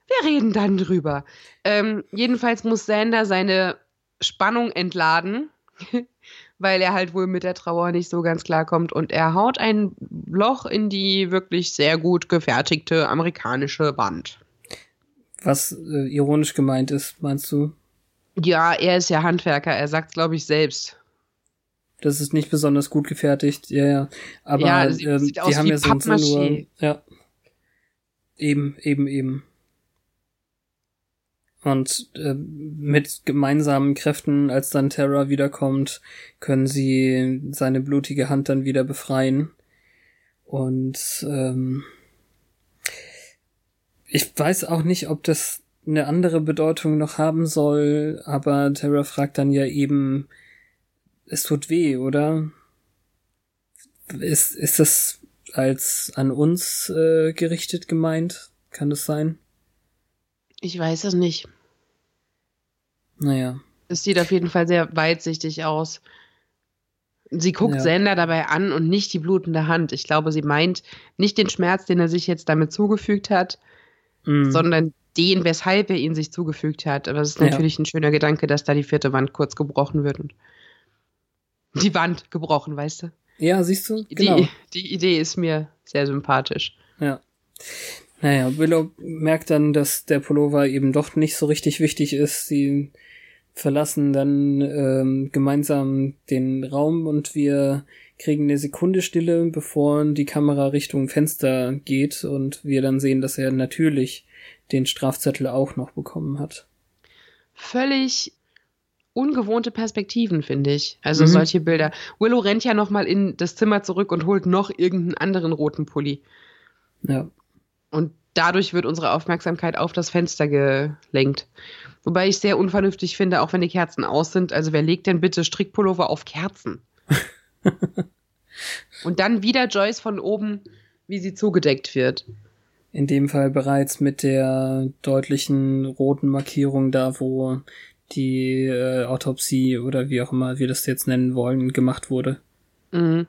Wir reden dann drüber. Ähm, jedenfalls muss Sander seine Spannung entladen, weil er halt wohl mit der Trauer nicht so ganz klarkommt. Und er haut ein Loch in die wirklich sehr gut gefertigte amerikanische Wand. Was äh, ironisch gemeint ist, meinst du? Ja, er ist ja Handwerker, er sagt glaube ich selbst. Das ist nicht besonders gut gefertigt, ja, ja. Aber ja, ähm, die haben ja sonst nur. Ja. Eben, eben, eben. Und äh, mit gemeinsamen Kräften, als dann Terra wiederkommt, können sie seine blutige Hand dann wieder befreien. Und ähm, ich weiß auch nicht, ob das eine andere Bedeutung noch haben soll, aber Terra fragt dann ja eben, es tut weh, oder? Ist, ist das als an uns äh, gerichtet gemeint? Kann das sein? Ich weiß es nicht. Naja. Es sieht auf jeden Fall sehr weitsichtig aus. Sie guckt Ja. Sander dabei an und nicht die blutende Hand. Ich glaube, sie meint nicht den Schmerz, den er sich jetzt damit zugefügt hat, Mm. sondern den, weshalb er ihn sich zugefügt hat. Aber es ist Ja. natürlich ein schöner Gedanke, dass da die vierte Wand kurz gebrochen wird. Und die Wand gebrochen, weißt du? Ja, siehst du? Genau. Die, die Idee ist mir sehr sympathisch. Ja. Naja, Willow merkt dann, dass der Pullover eben doch nicht so richtig wichtig ist. Sie verlassen dann ähm, gemeinsam den Raum und wir kriegen eine Sekunde Stille, bevor die Kamera Richtung Fenster geht und wir dann sehen, dass er natürlich den Strafzettel auch noch bekommen hat. Völlig ungewohnte Perspektiven, finde ich. Also Mhm. solche Bilder. Willow rennt ja noch mal in das Zimmer zurück und holt noch irgendeinen anderen roten Pulli. Ja. Und dadurch wird unsere Aufmerksamkeit auf das Fenster gelenkt. Wobei ich sehr unvernünftig finde, auch wenn die Kerzen aus sind. Also wer legt denn bitte Strickpullover auf Kerzen? Und dann wieder Joyce von oben, wie sie zugedeckt wird. In dem Fall bereits mit der deutlichen roten Markierung da, wo die äh, Autopsie oder wie auch immer wir das jetzt nennen wollen, gemacht wurde. Mhm.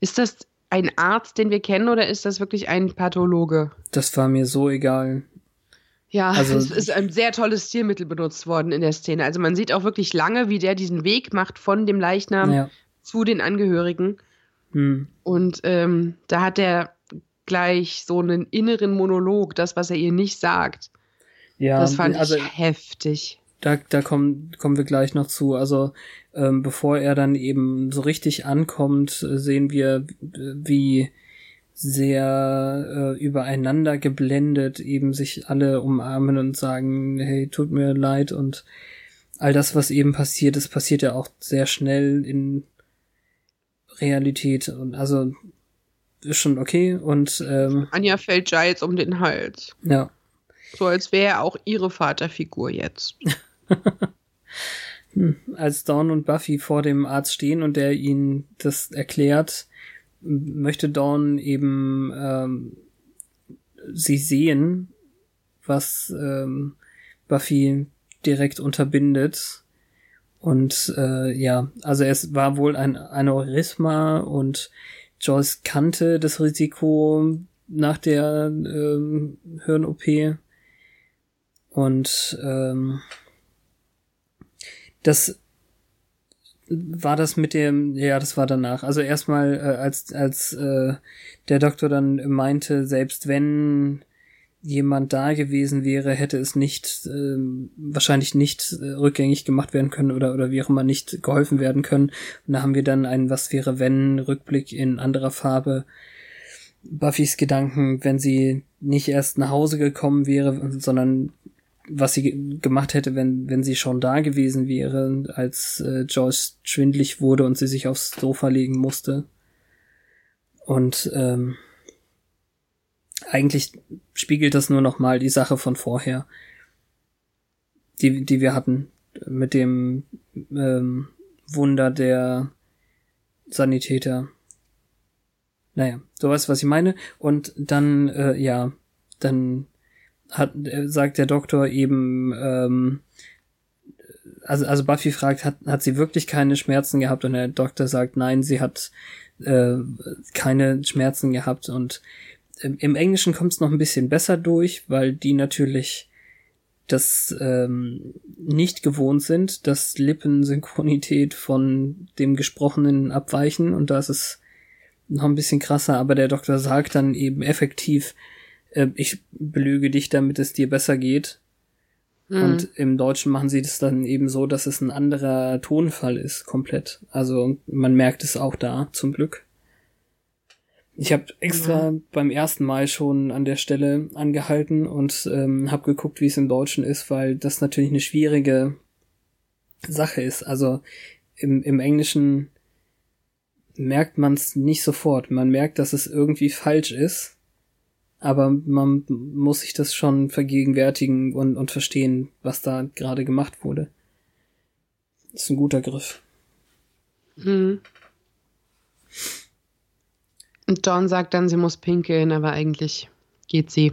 Ist das ein Arzt, den wir kennen, oder ist das wirklich ein Pathologe? Das war mir so egal. Ja, Also- es ist ein sehr tolles Stilmittel benutzt worden in der Szene. Also man sieht auch wirklich lange, wie der diesen Weg macht von dem Leichnam ja. zu den Angehörigen. Hm. Und ähm, da hat er gleich so einen inneren Monolog, das, was er ihr nicht sagt. Ja, das fand also ich heftig. da, da kommen, kommen wir gleich noch zu. Also ähm, bevor er dann eben so richtig ankommt, äh, sehen wir, wie sehr äh, übereinander geblendet eben sich alle umarmen und sagen, hey, tut mir leid und all das, was eben passiert ist, passiert ja auch sehr schnell in Realität und also ist schon okay und ähm, Anja fällt Giles um den Hals. ja, So als wäre er auch ihre Vaterfigur jetzt. als Dawn und Buffy vor dem Arzt stehen und der ihnen das erklärt, möchte Dawn eben ähm, sie sehen, was ähm, Buffy direkt unterbindet. Und äh, ja, also es war wohl ein Aneurysma und Joyce kannte das Risiko nach der ähm, Hirn-OP. Und ähm, das war das mit dem, ja, das war danach. Also erstmal, äh, als, als äh, der Doktor dann meinte, selbst wenn jemand da gewesen wäre, hätte es nicht, ähm, wahrscheinlich nicht äh, rückgängig gemacht werden können oder, oder wie auch immer nicht geholfen werden können. Und da haben wir dann einen Was wäre wenn Rückblick in anderer Farbe. Buffys Gedanken, wenn sie nicht erst nach Hause gekommen wäre, sondern was sie ge- gemacht hätte, wenn, wenn sie schon da gewesen wäre, als äh, Joyce schwindlig wurde und sie sich aufs Sofa legen musste. Und ähm, eigentlich spiegelt das nur noch mal die Sache von vorher, die, die wir hatten mit dem ähm, Wunder der Sanitäter. Naja, weißt, was ich meine. Und dann, äh, ja, dann hat, äh, sagt der Doktor eben, ähm, also, also Buffy fragt, hat, hat sie wirklich keine Schmerzen gehabt? Und der Doktor sagt, nein, sie hat äh, keine Schmerzen gehabt. Und im, im Englischen kommt es noch ein bisschen besser durch, weil die natürlich das ähm, nicht gewohnt sind, dass Lippensynchronität von dem Gesprochenen abweichen. Und da ist es noch ein bisschen krasser, aber der Doktor sagt dann eben effektiv, äh, ich belüge dich, damit es dir besser geht. Mhm. Und im Deutschen machen sie das dann eben so, dass es ein anderer Tonfall ist, komplett. Also man merkt es auch da, zum Glück. Ich habe extra ja. beim ersten Mal schon an der Stelle angehalten und ähm, habe geguckt, wie es im Deutschen ist, weil das natürlich eine schwierige Sache ist. Also im, im Englischen merkt man es nicht sofort. Man merkt, dass es irgendwie falsch ist, aber man muss sich das schon vergegenwärtigen und, und verstehen, was da gerade gemacht wurde. Das ist ein guter Griff. Mhm. Und Dawn sagt dann, sie muss pinkeln, aber eigentlich geht sie.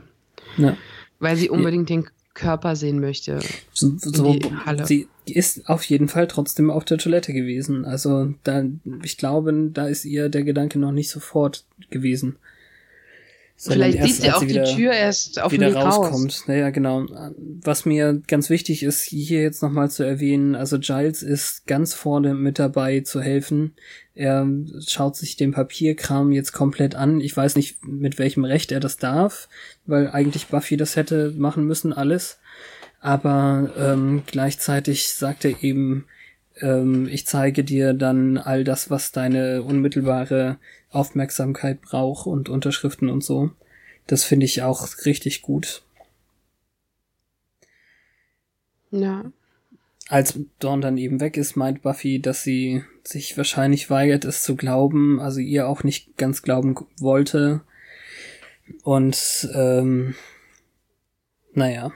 Ja. Weil sie unbedingt ja. den Körper sehen möchte. So, so sie ist auf jeden Fall trotzdem auf der Toilette gewesen. Also da, ich glaube, da ist ihr der Gedanke noch nicht sofort gewesen. Vielleicht erst, sieht sie auch wieder, die Tür erst auf wieder rauskommt. Raus. Naja, genau. Was mir ganz wichtig ist, hier jetzt nochmal zu erwähnen, also Giles ist ganz vorne mit dabei zu helfen. Er schaut sich den Papierkram jetzt komplett an. Ich weiß nicht, mit welchem Recht er das darf, weil eigentlich Buffy das hätte machen müssen, alles. Aber ähm, gleichzeitig sagt er eben, ähm, ich zeige dir dann all das, was deine unmittelbare Aufmerksamkeit braucht und Unterschriften und so. Das finde ich auch richtig gut. Ja. Als Dawn dann eben weg ist, meint Buffy, dass sie sich wahrscheinlich weigert, es zu glauben, also ihr auch nicht ganz glauben wollte. Und ähm, naja.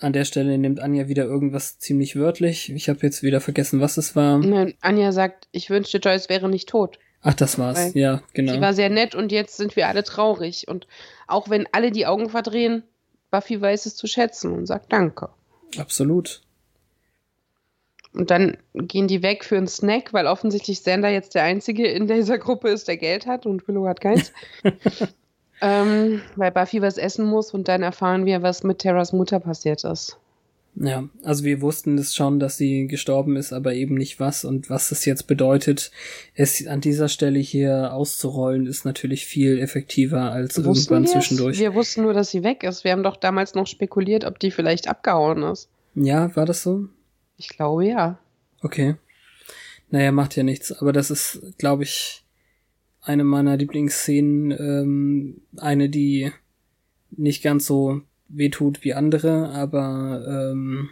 An der Stelle nimmt Anja wieder irgendwas ziemlich wörtlich. Ich habe jetzt wieder vergessen, was es war. Nein, Anja sagt, ich wünschte, Joyce wäre nicht tot. Ach, das war's. Weil ja, genau. Sie war sehr nett und jetzt sind wir alle traurig. Und auch wenn alle die Augen verdrehen, Buffy weiß es zu schätzen und sagt Danke. Absolut. Und dann gehen die weg für einen Snack, weil offensichtlich Sander jetzt der Einzige in dieser Gruppe ist, der Geld hat und Willow hat keins. Ähm, weil Buffy was essen muss und dann erfahren wir, was mit Terras Mutter passiert ist. Ja, also wir wussten es schon, dass sie gestorben ist, aber eben nicht was und was es jetzt bedeutet, es an dieser Stelle hier auszurollen, ist natürlich viel effektiver als wussten irgendwann zwischendurch. Wir wussten nur, dass sie weg ist. Wir haben doch damals noch spekuliert, ob die vielleicht abgehauen ist. Ja, war das so? Ich glaube ja. Okay. Naja, macht ja nichts, aber das ist, glaube ich, eine meiner Lieblingsszenen, ähm, eine, die nicht ganz so wehtut wie andere, aber ähm,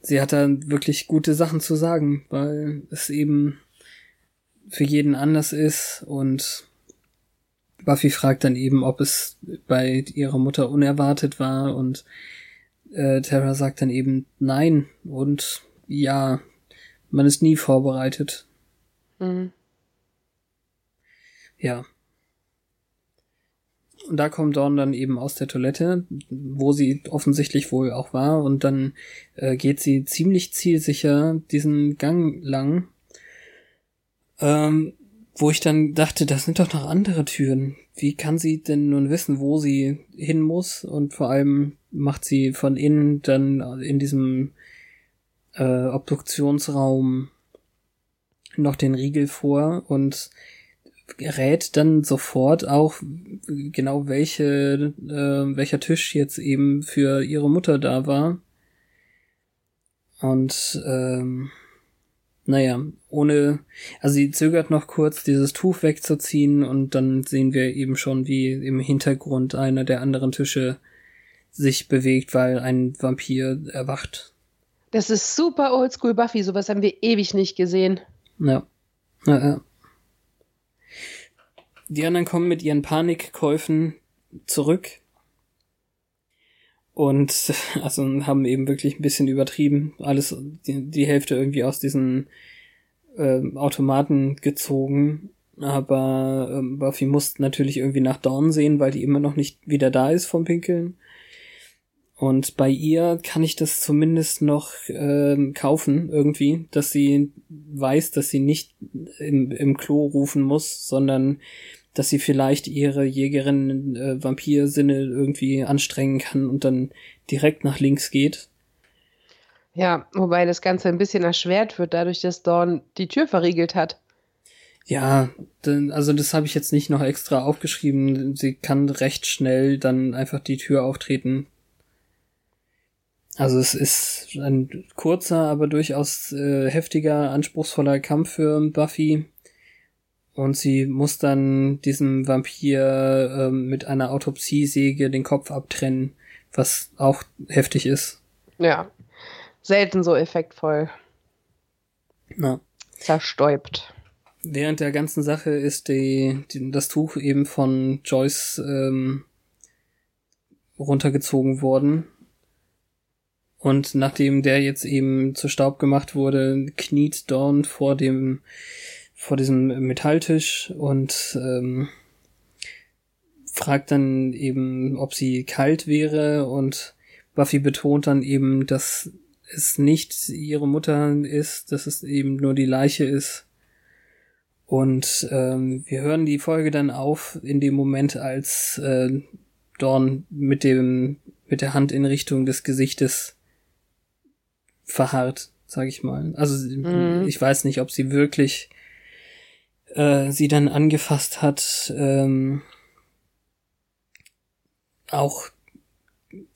sie hat da wirklich gute Sachen zu sagen, weil es eben für jeden anders ist und Buffy fragt dann eben, ob es bei ihrer Mutter unerwartet war und äh, Terra sagt dann eben nein und ja, man ist nie vorbereitet. Mhm. Ja. Und da kommt Dawn dann eben aus der Toilette, wo sie offensichtlich wohl auch war, und dann äh, geht sie ziemlich zielsicher diesen Gang lang, ähm, wo ich dann dachte, das sind doch noch andere Türen. Wie kann sie denn nun wissen, wo sie hin muss? Und vor allem macht sie von innen dann in diesem äh, Obduktionsraum noch den Riegel vor und rät dann sofort auch genau welche äh, welcher Tisch jetzt eben für ihre Mutter da war und ähm, naja, ohne, also sie zögert noch kurz, dieses Tuch wegzuziehen und dann sehen wir eben schon, wie im Hintergrund einer der anderen Tische sich bewegt, weil ein Vampir erwacht. Das ist super oldschool Buffy, sowas haben wir ewig nicht gesehen. Ja. Ja, ja. Die anderen kommen mit ihren Panikkäufen zurück und also haben eben wirklich ein bisschen übertrieben, alles die, die Hälfte irgendwie aus diesen äh, Automaten gezogen. Aber ähm, Buffy muss natürlich irgendwie nach Dawn sehen, weil die immer noch nicht wieder da ist vom Pinkeln. Und bei ihr kann ich das zumindest noch ähm, kaufen, irgendwie, dass sie weiß, dass sie nicht im, im Klo rufen muss, sondern dass sie vielleicht ihre Jägerin äh, Vampirsinne irgendwie anstrengen kann und dann direkt nach links geht. Ja, wobei das Ganze ein bisschen erschwert wird, dadurch, dass Dawn die Tür verriegelt hat. Ja, also das habe ich jetzt nicht noch extra aufgeschrieben. Sie kann recht schnell dann einfach die Tür auftreten. Also es ist ein kurzer, aber durchaus äh, heftiger, anspruchsvoller Kampf für Buffy. Und sie muss dann diesem Vampir ähm, mit einer Autopsiesäge den Kopf abtrennen, was auch heftig ist. Ja. Selten so effektvoll. Ja. Zerstäubt. Während der ganzen Sache ist die, die das Tuch eben von Joyce ähm, runtergezogen worden. Und nachdem der jetzt eben zu Staub gemacht wurde, kniet Dawn vor dem vor diesem Metalltisch und ähm, fragt dann eben, ob sie kalt wäre und Buffy betont dann eben, dass es nicht ihre Mutter ist, dass es eben nur die Leiche ist. Und ähm, wir hören die Folge dann auf in dem Moment, als äh, Dawn mit dem mit der Hand in Richtung des Gesichtes verharrt, sag ich mal. Also mhm. ich weiß nicht, ob sie wirklich äh, sie dann angefasst hat, ähm, auch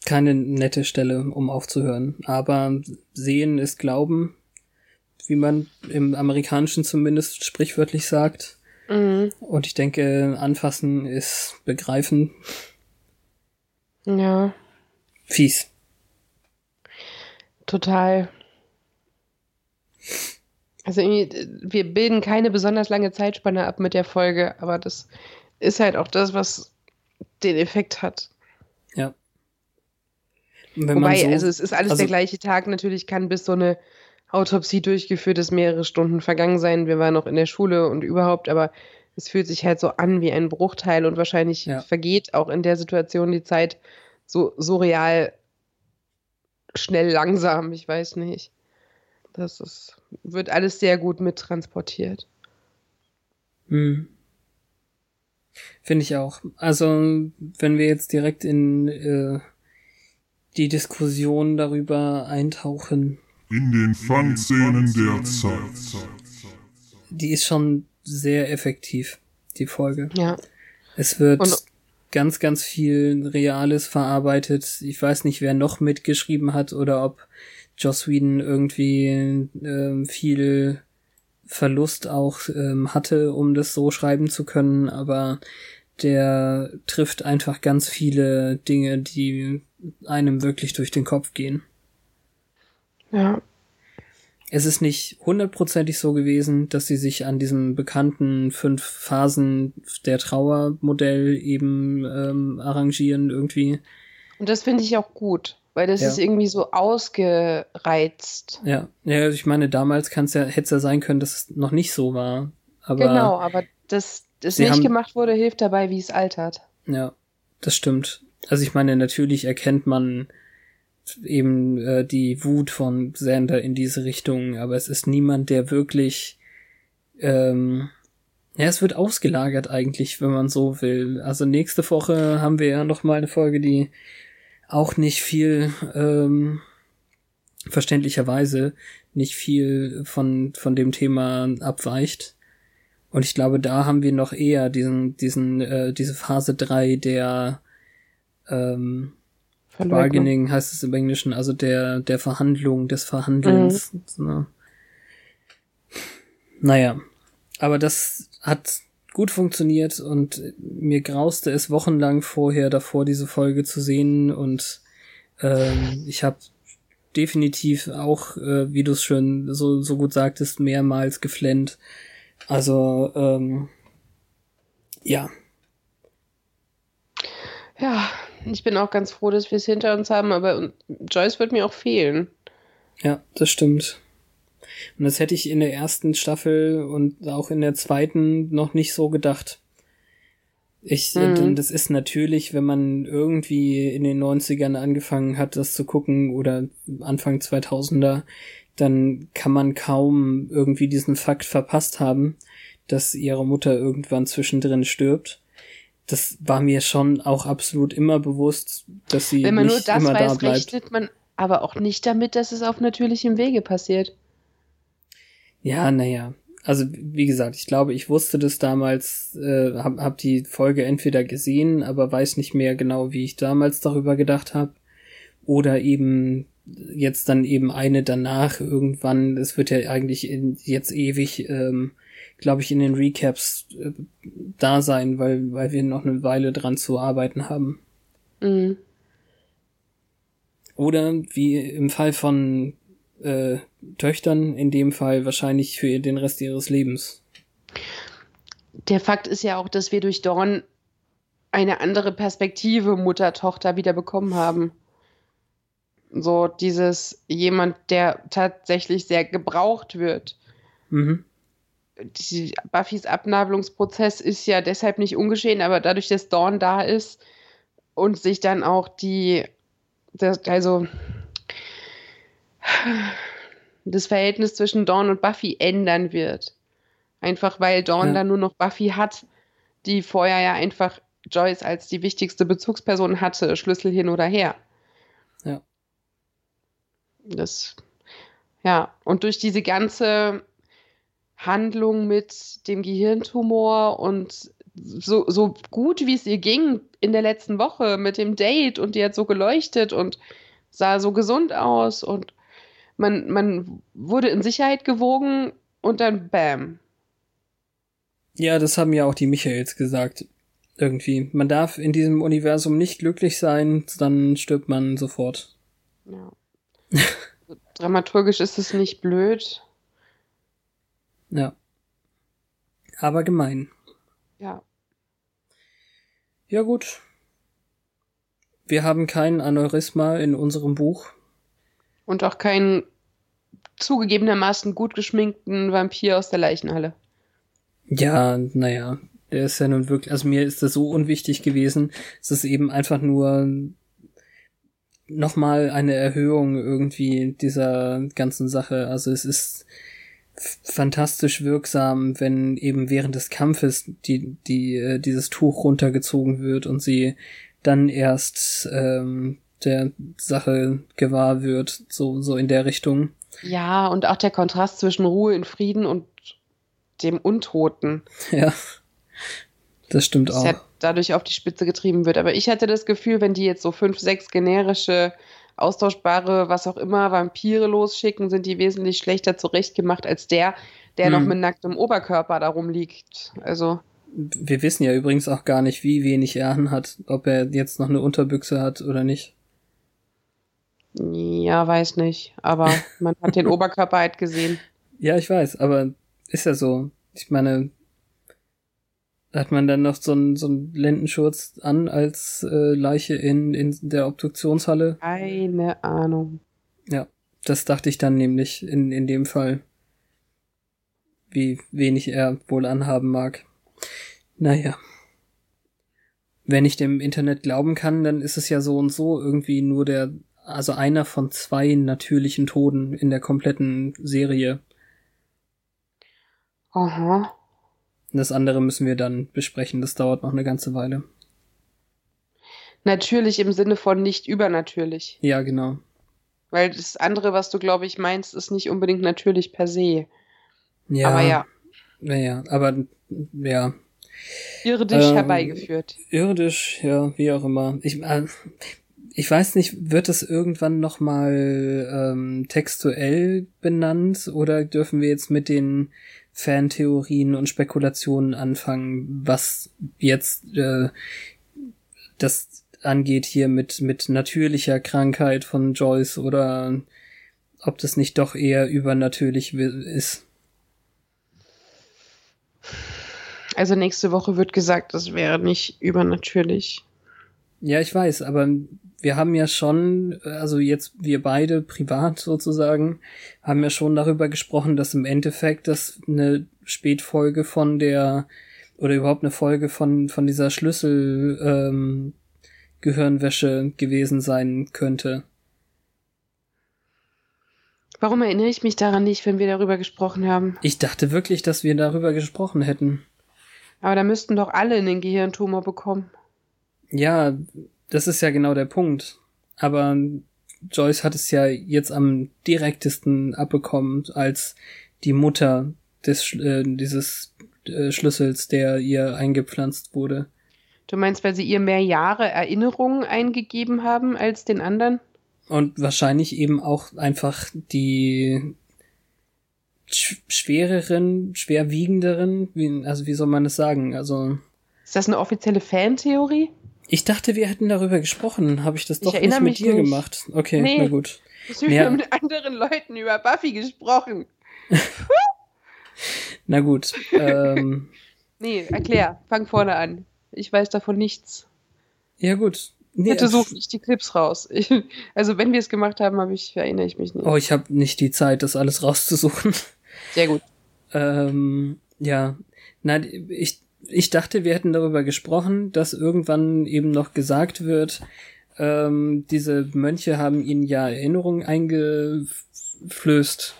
keine nette Stelle, um aufzuhören. Aber sehen ist Glauben, wie man im Amerikanischen zumindest sprichwörtlich sagt. Mhm. Und ich denke, anfassen ist begreifen. Ja. Fies. Total. Also wir bilden keine besonders lange Zeitspanne ab mit der Folge, aber das ist halt auch das, was den Effekt hat. Ja. Wobei, so, also es ist alles also, der gleiche Tag. Natürlich kann bis so eine Autopsie durchgeführt ist, mehrere Stunden vergangen sein. Wir waren noch in der Schule und überhaupt, aber es fühlt sich halt so an wie ein Bruchteil und wahrscheinlich ja. vergeht auch in der Situation die Zeit so, so real schnell langsam. Ich weiß nicht. Das ist, wird alles sehr gut mittransportiert. Hm. Finde ich auch. Also, wenn wir jetzt direkt in äh, die Diskussion darüber eintauchen. In den Fangszenen der Zeit. Die ist schon sehr effektiv, die Folge. Ja. Es wird Und ganz, ganz viel Reales verarbeitet. Ich weiß nicht, wer noch mitgeschrieben hat oder ob Joss Whedon irgendwie ähm, viel Verlust auch ähm, hatte, um das so schreiben zu können, aber der trifft einfach ganz viele Dinge, die einem wirklich durch den Kopf gehen. Ja. Es ist nicht hundertprozentig so gewesen, dass sie sich an diesem bekannten fünf Phasen der Trauermodell eben ähm, arrangieren irgendwie. Und das finde ich auch gut. Weil das ja. ist irgendwie so ausgereizt. Ja, ja also ich meine, damals kann's ja, hätte es ja sein können, dass es noch nicht so war. Aber genau, aber dass das nicht haben, gemacht wurde, hilft dabei, wie es altert. Ja, das stimmt. Also ich meine, natürlich erkennt man eben äh, die Wut von Sander in diese Richtung, aber es ist niemand, der wirklich ähm, ja, es wird ausgelagert eigentlich, wenn man so will. Also nächste Woche haben wir ja noch mal eine Folge, die auch nicht viel, ähm, verständlicherweise nicht viel von, von dem Thema abweicht. Und ich glaube, da haben wir noch eher diesen, diesen, äh, diese Phase drei der ähm, Bargaining heißt es im Englischen, also der, der Verhandlung, des Verhandelns. Mhm. Ne? Naja. Aber das hat gut funktioniert und mir grauste es wochenlang vorher davor, diese Folge zu sehen und ähm, ich habe definitiv auch, äh, wie du es schon so, so gut sagtest, mehrmals geflennt. Also, ähm, ja. Ja, ich bin auch ganz froh, dass wir es hinter uns haben, aber Joyce wird mir auch fehlen. Ja, das stimmt. Und das hätte ich in der ersten Staffel und auch in der zweiten noch nicht so gedacht. Ich, mhm. das ist natürlich, wenn man irgendwie in den 90ern angefangen hat, das zu gucken oder Anfang 2000er, dann kann man kaum irgendwie diesen Fakt verpasst haben, dass ihre Mutter irgendwann zwischendrin stirbt. Das war mir schon auch absolut immer bewusst, dass sie wenn man nicht nur das immer weiß, da bleibt. rechnet man aber auch nicht damit, dass es auf natürlichem Wege passiert. Ja, naja. Also wie gesagt, ich glaube, ich wusste das damals, äh, hab, hab die Folge entweder gesehen, aber weiß nicht mehr genau, wie ich damals darüber gedacht habe. Oder eben jetzt dann eben eine danach irgendwann, es wird ja eigentlich in, jetzt ewig ähm, glaube ich, in den Recaps äh, da sein, weil, weil wir noch eine Weile dran zu arbeiten haben. Mhm. Oder wie im Fall von äh, Töchtern, in dem Fall wahrscheinlich für den Rest ihres Lebens. Der Fakt ist ja auch, dass wir durch Dawn eine andere Perspektive Mutter-Tochter wieder bekommen haben. So dieses jemand, der tatsächlich sehr gebraucht wird. Mhm. Die, Buffys Abnabelungsprozess ist ja deshalb nicht ungeschehen, aber dadurch, dass Dawn da ist und sich dann auch die, das, also das Verhältnis zwischen Dawn und Buffy ändern wird. Einfach weil Dawn Ja. dann nur noch Buffy hat, die vorher ja einfach Joyce als die wichtigste Bezugsperson hatte, Schlüssel hin oder her. Ja. Das, ja, und durch diese ganze Handlung mit dem Gehirntumor und so, so gut wie es ihr ging in der letzten Woche mit dem Date und die hat so geleuchtet und sah so gesund aus und man, man wurde in Sicherheit gewogen und dann bam. Ja, das haben ja auch die Michaels gesagt. Irgendwie. Man darf in diesem Universum nicht glücklich sein, dann stirbt man sofort. Ja. Dramaturgisch ist es nicht blöd. Ja. Aber gemein. Ja. Ja, gut. Wir haben kein Aneurysma in unserem Buch. Und auch keinen zugegebenermaßen gut geschminkten Vampir aus der Leichenhalle. Ja, naja, der ist ja nun wirklich, also mir ist das so unwichtig gewesen. Es ist eben einfach nur nochmal eine Erhöhung irgendwie dieser ganzen Sache. Also es ist fantastisch wirksam, wenn eben während des Kampfes die, die, äh, dieses Tuch runtergezogen wird und sie dann erst ähm, der Sache gewahr wird, so, so in der Richtung. Ja, und auch der Kontrast zwischen Ruhe in Frieden und dem Untoten, Ja. Das stimmt das auch. ja dadurch auf die Spitze getrieben wird. Aber ich hatte das Gefühl, wenn die jetzt so fünf, sechs generische, austauschbare, was auch immer, Vampire losschicken, sind die wesentlich schlechter zurechtgemacht als der, der Hm. noch mit nacktem Oberkörper da rumliegt. Also, Wir wissen ja übrigens auch gar nicht, wie wenig er anhat, ob er jetzt noch eine Unterbüchse hat oder nicht. Ja, weiß nicht. Aber man hat den Oberkörper halt gesehen. Ja, ich weiß, aber ist ja so. Ich meine, hat man dann noch so einen so einen Lendenschurz an als äh, Leiche in, in der Obduktionshalle? Keine Ahnung. Ja, das dachte ich dann nämlich in, in dem Fall. Wie wenig er wohl anhaben mag. Naja. Wenn ich dem Internet glauben kann, dann ist es ja so und so irgendwie nur der, also einer von zwei natürlichen Toden in der kompletten Serie. Aha. Das andere müssen wir dann besprechen. Das dauert noch eine ganze Weile. Natürlich im Sinne von nicht übernatürlich. Ja, genau. Weil das andere, was du, glaube ich, meinst, ist nicht unbedingt natürlich per se. Ja. Aber ja, Naja, aber ja. irdisch Ähm, herbeigeführt. Irdisch, ja, wie auch immer. Ich, äh, ich weiß nicht, wird es irgendwann noch mal ähm, textuell benannt oder dürfen wir jetzt mit den Fantheorien und Spekulationen anfangen, was jetzt äh, das angeht hier mit mit natürlicher Krankheit von Joyce oder ob das nicht doch eher übernatürlich ist. Also nächste Woche wird gesagt, das wäre nicht übernatürlich. Ja, ich weiß, aber wir haben ja schon, also jetzt wir beide privat sozusagen, haben ja schon darüber gesprochen, dass im Endeffekt das eine Spätfolge von der oder überhaupt eine Folge von von dieser Schlüssel ähm, Gehirnwäsche gewesen sein könnte. Warum erinnere ich mich daran nicht, wenn wir darüber gesprochen haben? Ich dachte wirklich, dass wir darüber gesprochen hätten. Aber da müssten doch alle einen Gehirntumor bekommen. Ja, das ist ja genau der Punkt. Aber Joyce hat es ja jetzt am direktesten abbekommen als die Mutter des äh, dieses äh, Schlüssels, der ihr eingepflanzt wurde. Du meinst, weil sie ihr mehr Jahre Erinnerungen eingegeben haben als den anderen? Und wahrscheinlich eben auch einfach die sch schwereren, schwerwiegenderen, wie, also wie soll man das sagen? Also. Ist das eine offizielle Fantheorie? Ich dachte, wir hätten darüber gesprochen. Habe ich das doch Ich nicht mit dir nicht. gemacht? Okay, Nee. na gut. Ich habe Ja. mit anderen Leuten über Buffy gesprochen. Na gut. ähm, Nee, erklär. Fang vorne an. Ich weiß davon nichts. ja gut. Nee, Bitte such nicht die Clips raus. Ich, also wenn wir es gemacht haben, habe ich, erinnere ich mich nicht. Oh, ich habe nicht die Zeit, das alles rauszusuchen. Sehr gut. Ähm, ja, nein, ich, ich dachte, wir hätten darüber gesprochen, dass irgendwann eben noch gesagt wird, ähm, diese Mönche haben ihnen ja Erinnerungen eingeflößt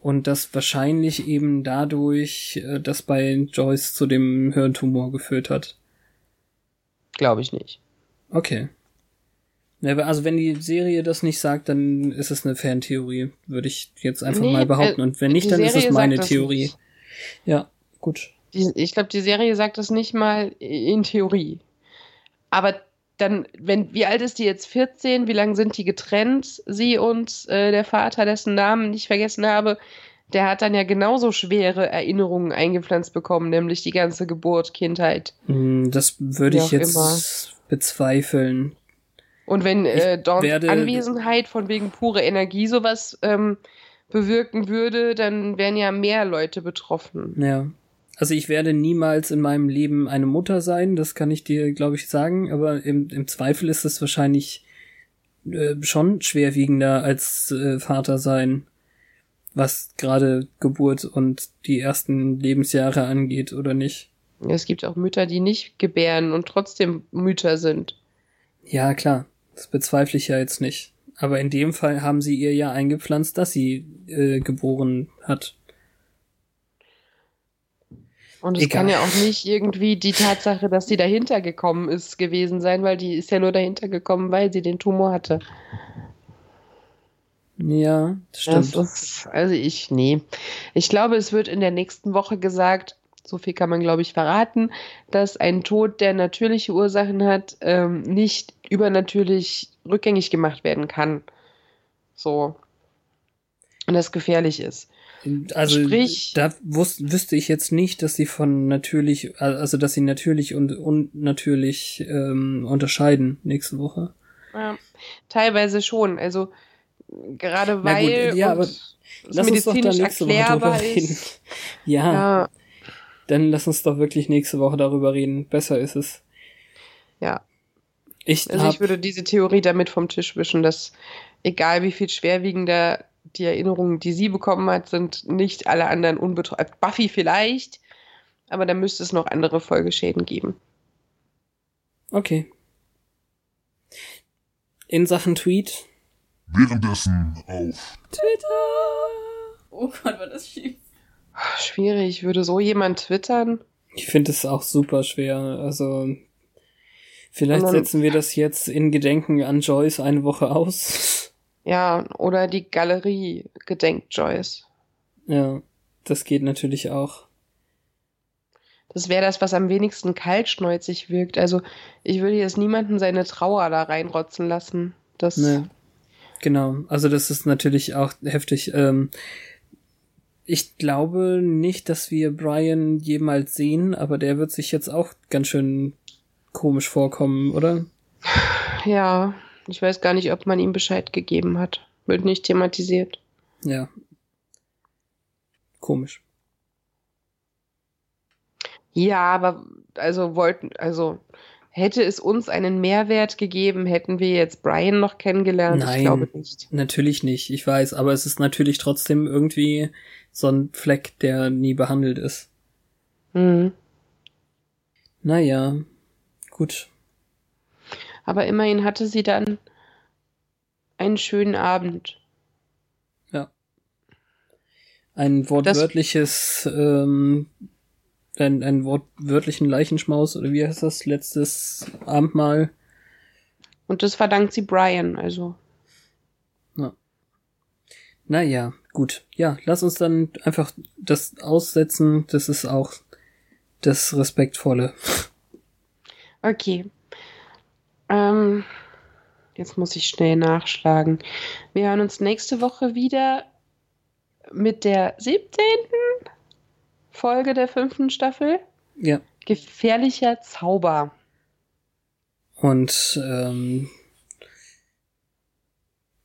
und das wahrscheinlich eben dadurch äh, das bei Joyce zu dem Hirntumor geführt hat. Glaube ich nicht. Okay. Also wenn die Serie das nicht sagt, dann ist es eine Fantheorie, würde ich jetzt einfach Nee, mal behaupten. äh, Und wenn nicht, dann ist es Serie meine Theorie. Ja, gut. Die, ich glaube, die Serie sagt das nicht mal in Theorie. Aber dann, wenn, wie alt ist die jetzt? 14? Wie lange sind die getrennt? Sie und äh, der Vater, dessen Namen ich vergessen habe, der hat dann ja genauso schwere Erinnerungen eingepflanzt bekommen, nämlich die ganze Geburt, Kindheit. Hm, Das würde ich jetzt immer. bezweifeln. Und wenn äh, werde- Anwesenheit von wegen pure Energie sowas ähm, bewirken würde, dann wären ja mehr Leute betroffen. Ja. Also ich werde niemals in meinem Leben eine Mutter sein, das kann ich dir, glaube ich, sagen, aber im, im Zweifel ist es wahrscheinlich äh, schon schwerwiegender als äh, Vater sein, was gerade Geburt und die ersten Lebensjahre angeht, oder nicht? Es gibt auch Mütter, die nicht gebären und trotzdem Mütter sind. Ja, klar, das bezweifle ich ja jetzt nicht. Aber in dem Fall haben sie ihr ja eingepflanzt, dass sie äh, geboren hat. Und es kann ja auch nicht irgendwie die Tatsache, dass sie dahinter gekommen ist, gewesen sein, weil die ist ja nur dahinter gekommen, weil sie den Tumor hatte. Ja, das stimmt. Das ist, also ich, nee. Ich glaube, es wird in der nächsten Woche gesagt, so viel kann man, glaube ich, verraten, dass ein Tod, der natürliche Ursachen hat, ähm, nicht übernatürlich rückgängig gemacht werden kann. So. Und das gefährlich ist. Also Sprich- da wus wüsste ich jetzt nicht, dass sie von natürlich, also dass sie natürlich und unnatürlich ähm, unterscheiden nächste Woche. Ja, teilweise schon. Also gerade weil gut, ja, aber Lass uns doch da medizinisch nächste Woche drüber reden. Ja, Ja, dann lass uns doch wirklich nächste Woche darüber reden. Besser ist es. ja. Ich Also ich würde diese Theorie damit vom Tisch wischen, dass egal wie viel schwerwiegender die Erinnerungen, die sie bekommen hat, sind nicht alle anderen unbetroffen. Buffy vielleicht, aber da müsste es noch andere Folgeschäden geben. okay. In Sachen Tweet. Währenddessen auf Oh Gott, war das schief. Schwierig, würde so jemand twittern? Ich finde es auch super schwer. Also vielleicht setzen wir das jetzt in Gedenken an Joyce eine Woche aus. Ja, oder die Galerie gedenkt Joyce. Ja, das geht natürlich auch. Das wäre das, was am wenigsten kaltschnäuzig wirkt. Also ich würde jetzt niemanden seine Trauer da reinrotzen lassen. Das, Ne. Genau. Also das ist natürlich auch heftig. Ähm, ich glaube nicht, dass wir Brian jemals sehen, aber der wird sich jetzt auch ganz schön komisch vorkommen, oder? ja, ich weiß gar nicht, ob man ihm Bescheid gegeben hat. Wird nicht thematisiert. Ja. Komisch. Ja, aber also wollten, also hätte es uns einen Mehrwert gegeben, hätten wir jetzt Brian noch kennengelernt? Nein. Ich glaube nicht. Natürlich nicht, ich weiß, aber es ist natürlich trotzdem irgendwie so ein Fleck, der nie behandelt ist. Mhm. Naja, gut. Aber immerhin hatte sie dann einen schönen Abend. Ein wortwörtliches, ähm, ein, ein wortwörtlichen Leichenschmaus, oder wie heißt das? Letztes Abendmahl. Und das verdankt sie Brian, also. Naja, gut. Ja, lass uns dann einfach das aussetzen. Das ist auch das Respektvolle. Okay. Ähm, jetzt muss ich schnell nachschlagen. Wir hören uns nächste Woche wieder. mit der 17. Folge der fünften Staffel. Ja. Gefährlicher Zauber. Und ähm,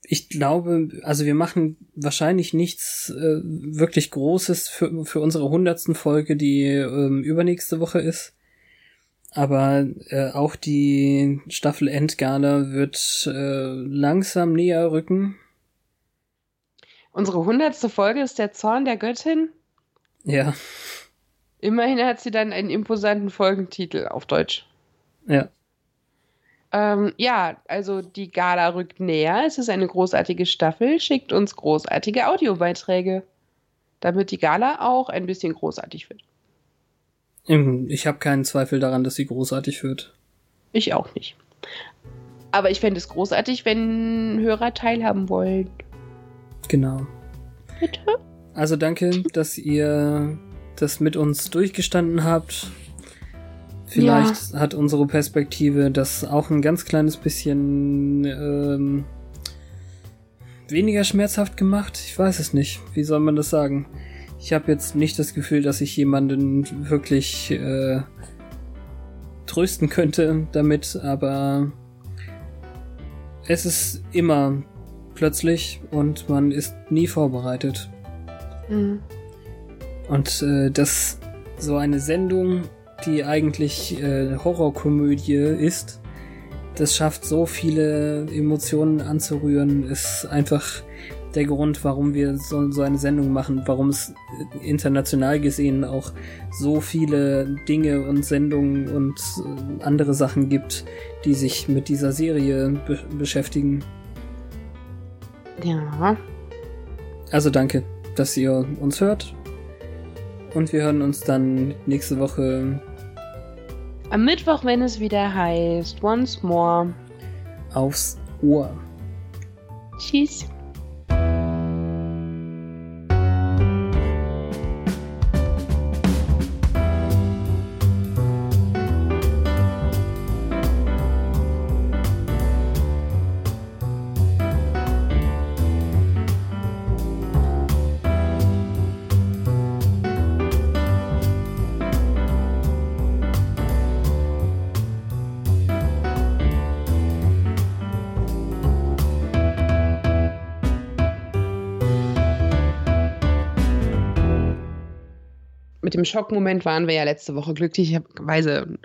ich glaube, also wir machen wahrscheinlich nichts äh, wirklich Großes für, für unsere hundertsten Folge, die ähm, übernächste Woche ist. Aber äh, auch die Staffel Endgala wird äh, langsam näher rücken. Unsere hundertste Folge ist der Zorn der Göttin. Ja, Immerhin hat sie dann einen imposanten Folgentitel auf Deutsch. ja. Ähm, ja, also die Gala rückt näher. Es ist eine großartige Staffel. Schickt uns großartige Audiobeiträge, damit die Gala auch ein bisschen großartig wird. Ähm, Ich habe keinen Zweifel daran, dass sie großartig wird. Ich auch nicht. Aber ich fände es großartig, wenn Hörer teilhaben wollen. Genau. Bitte? Also danke, dass ihr das mit uns durchgestanden habt. Vielleicht hat unsere Perspektive das auch ein ganz kleines bisschen ähm, weniger schmerzhaft gemacht. Ich weiß es nicht. Wie soll man das sagen? Ich habe jetzt nicht das Gefühl, dass ich jemanden wirklich äh, trösten könnte damit, aber es ist immer plötzlich und man ist nie vorbereitet. Mhm. Und äh, dass so eine Sendung, die eigentlich äh, Horrorkomödie ist, das schafft so viele Emotionen anzurühren, ist einfach der Grund, warum wir so, so eine Sendung machen, warum es international gesehen auch so viele Dinge und Sendungen und äh, andere Sachen gibt, die sich mit dieser Serie be beschäftigen. Ja. Also danke, dass ihr uns hört. Und wir hören uns dann nächste Woche Am Mittwoch, wenn es wieder heißt, once more. aufs Ohr. Tschüss. Schockmoment waren wir ja letzte Woche glücklicherweise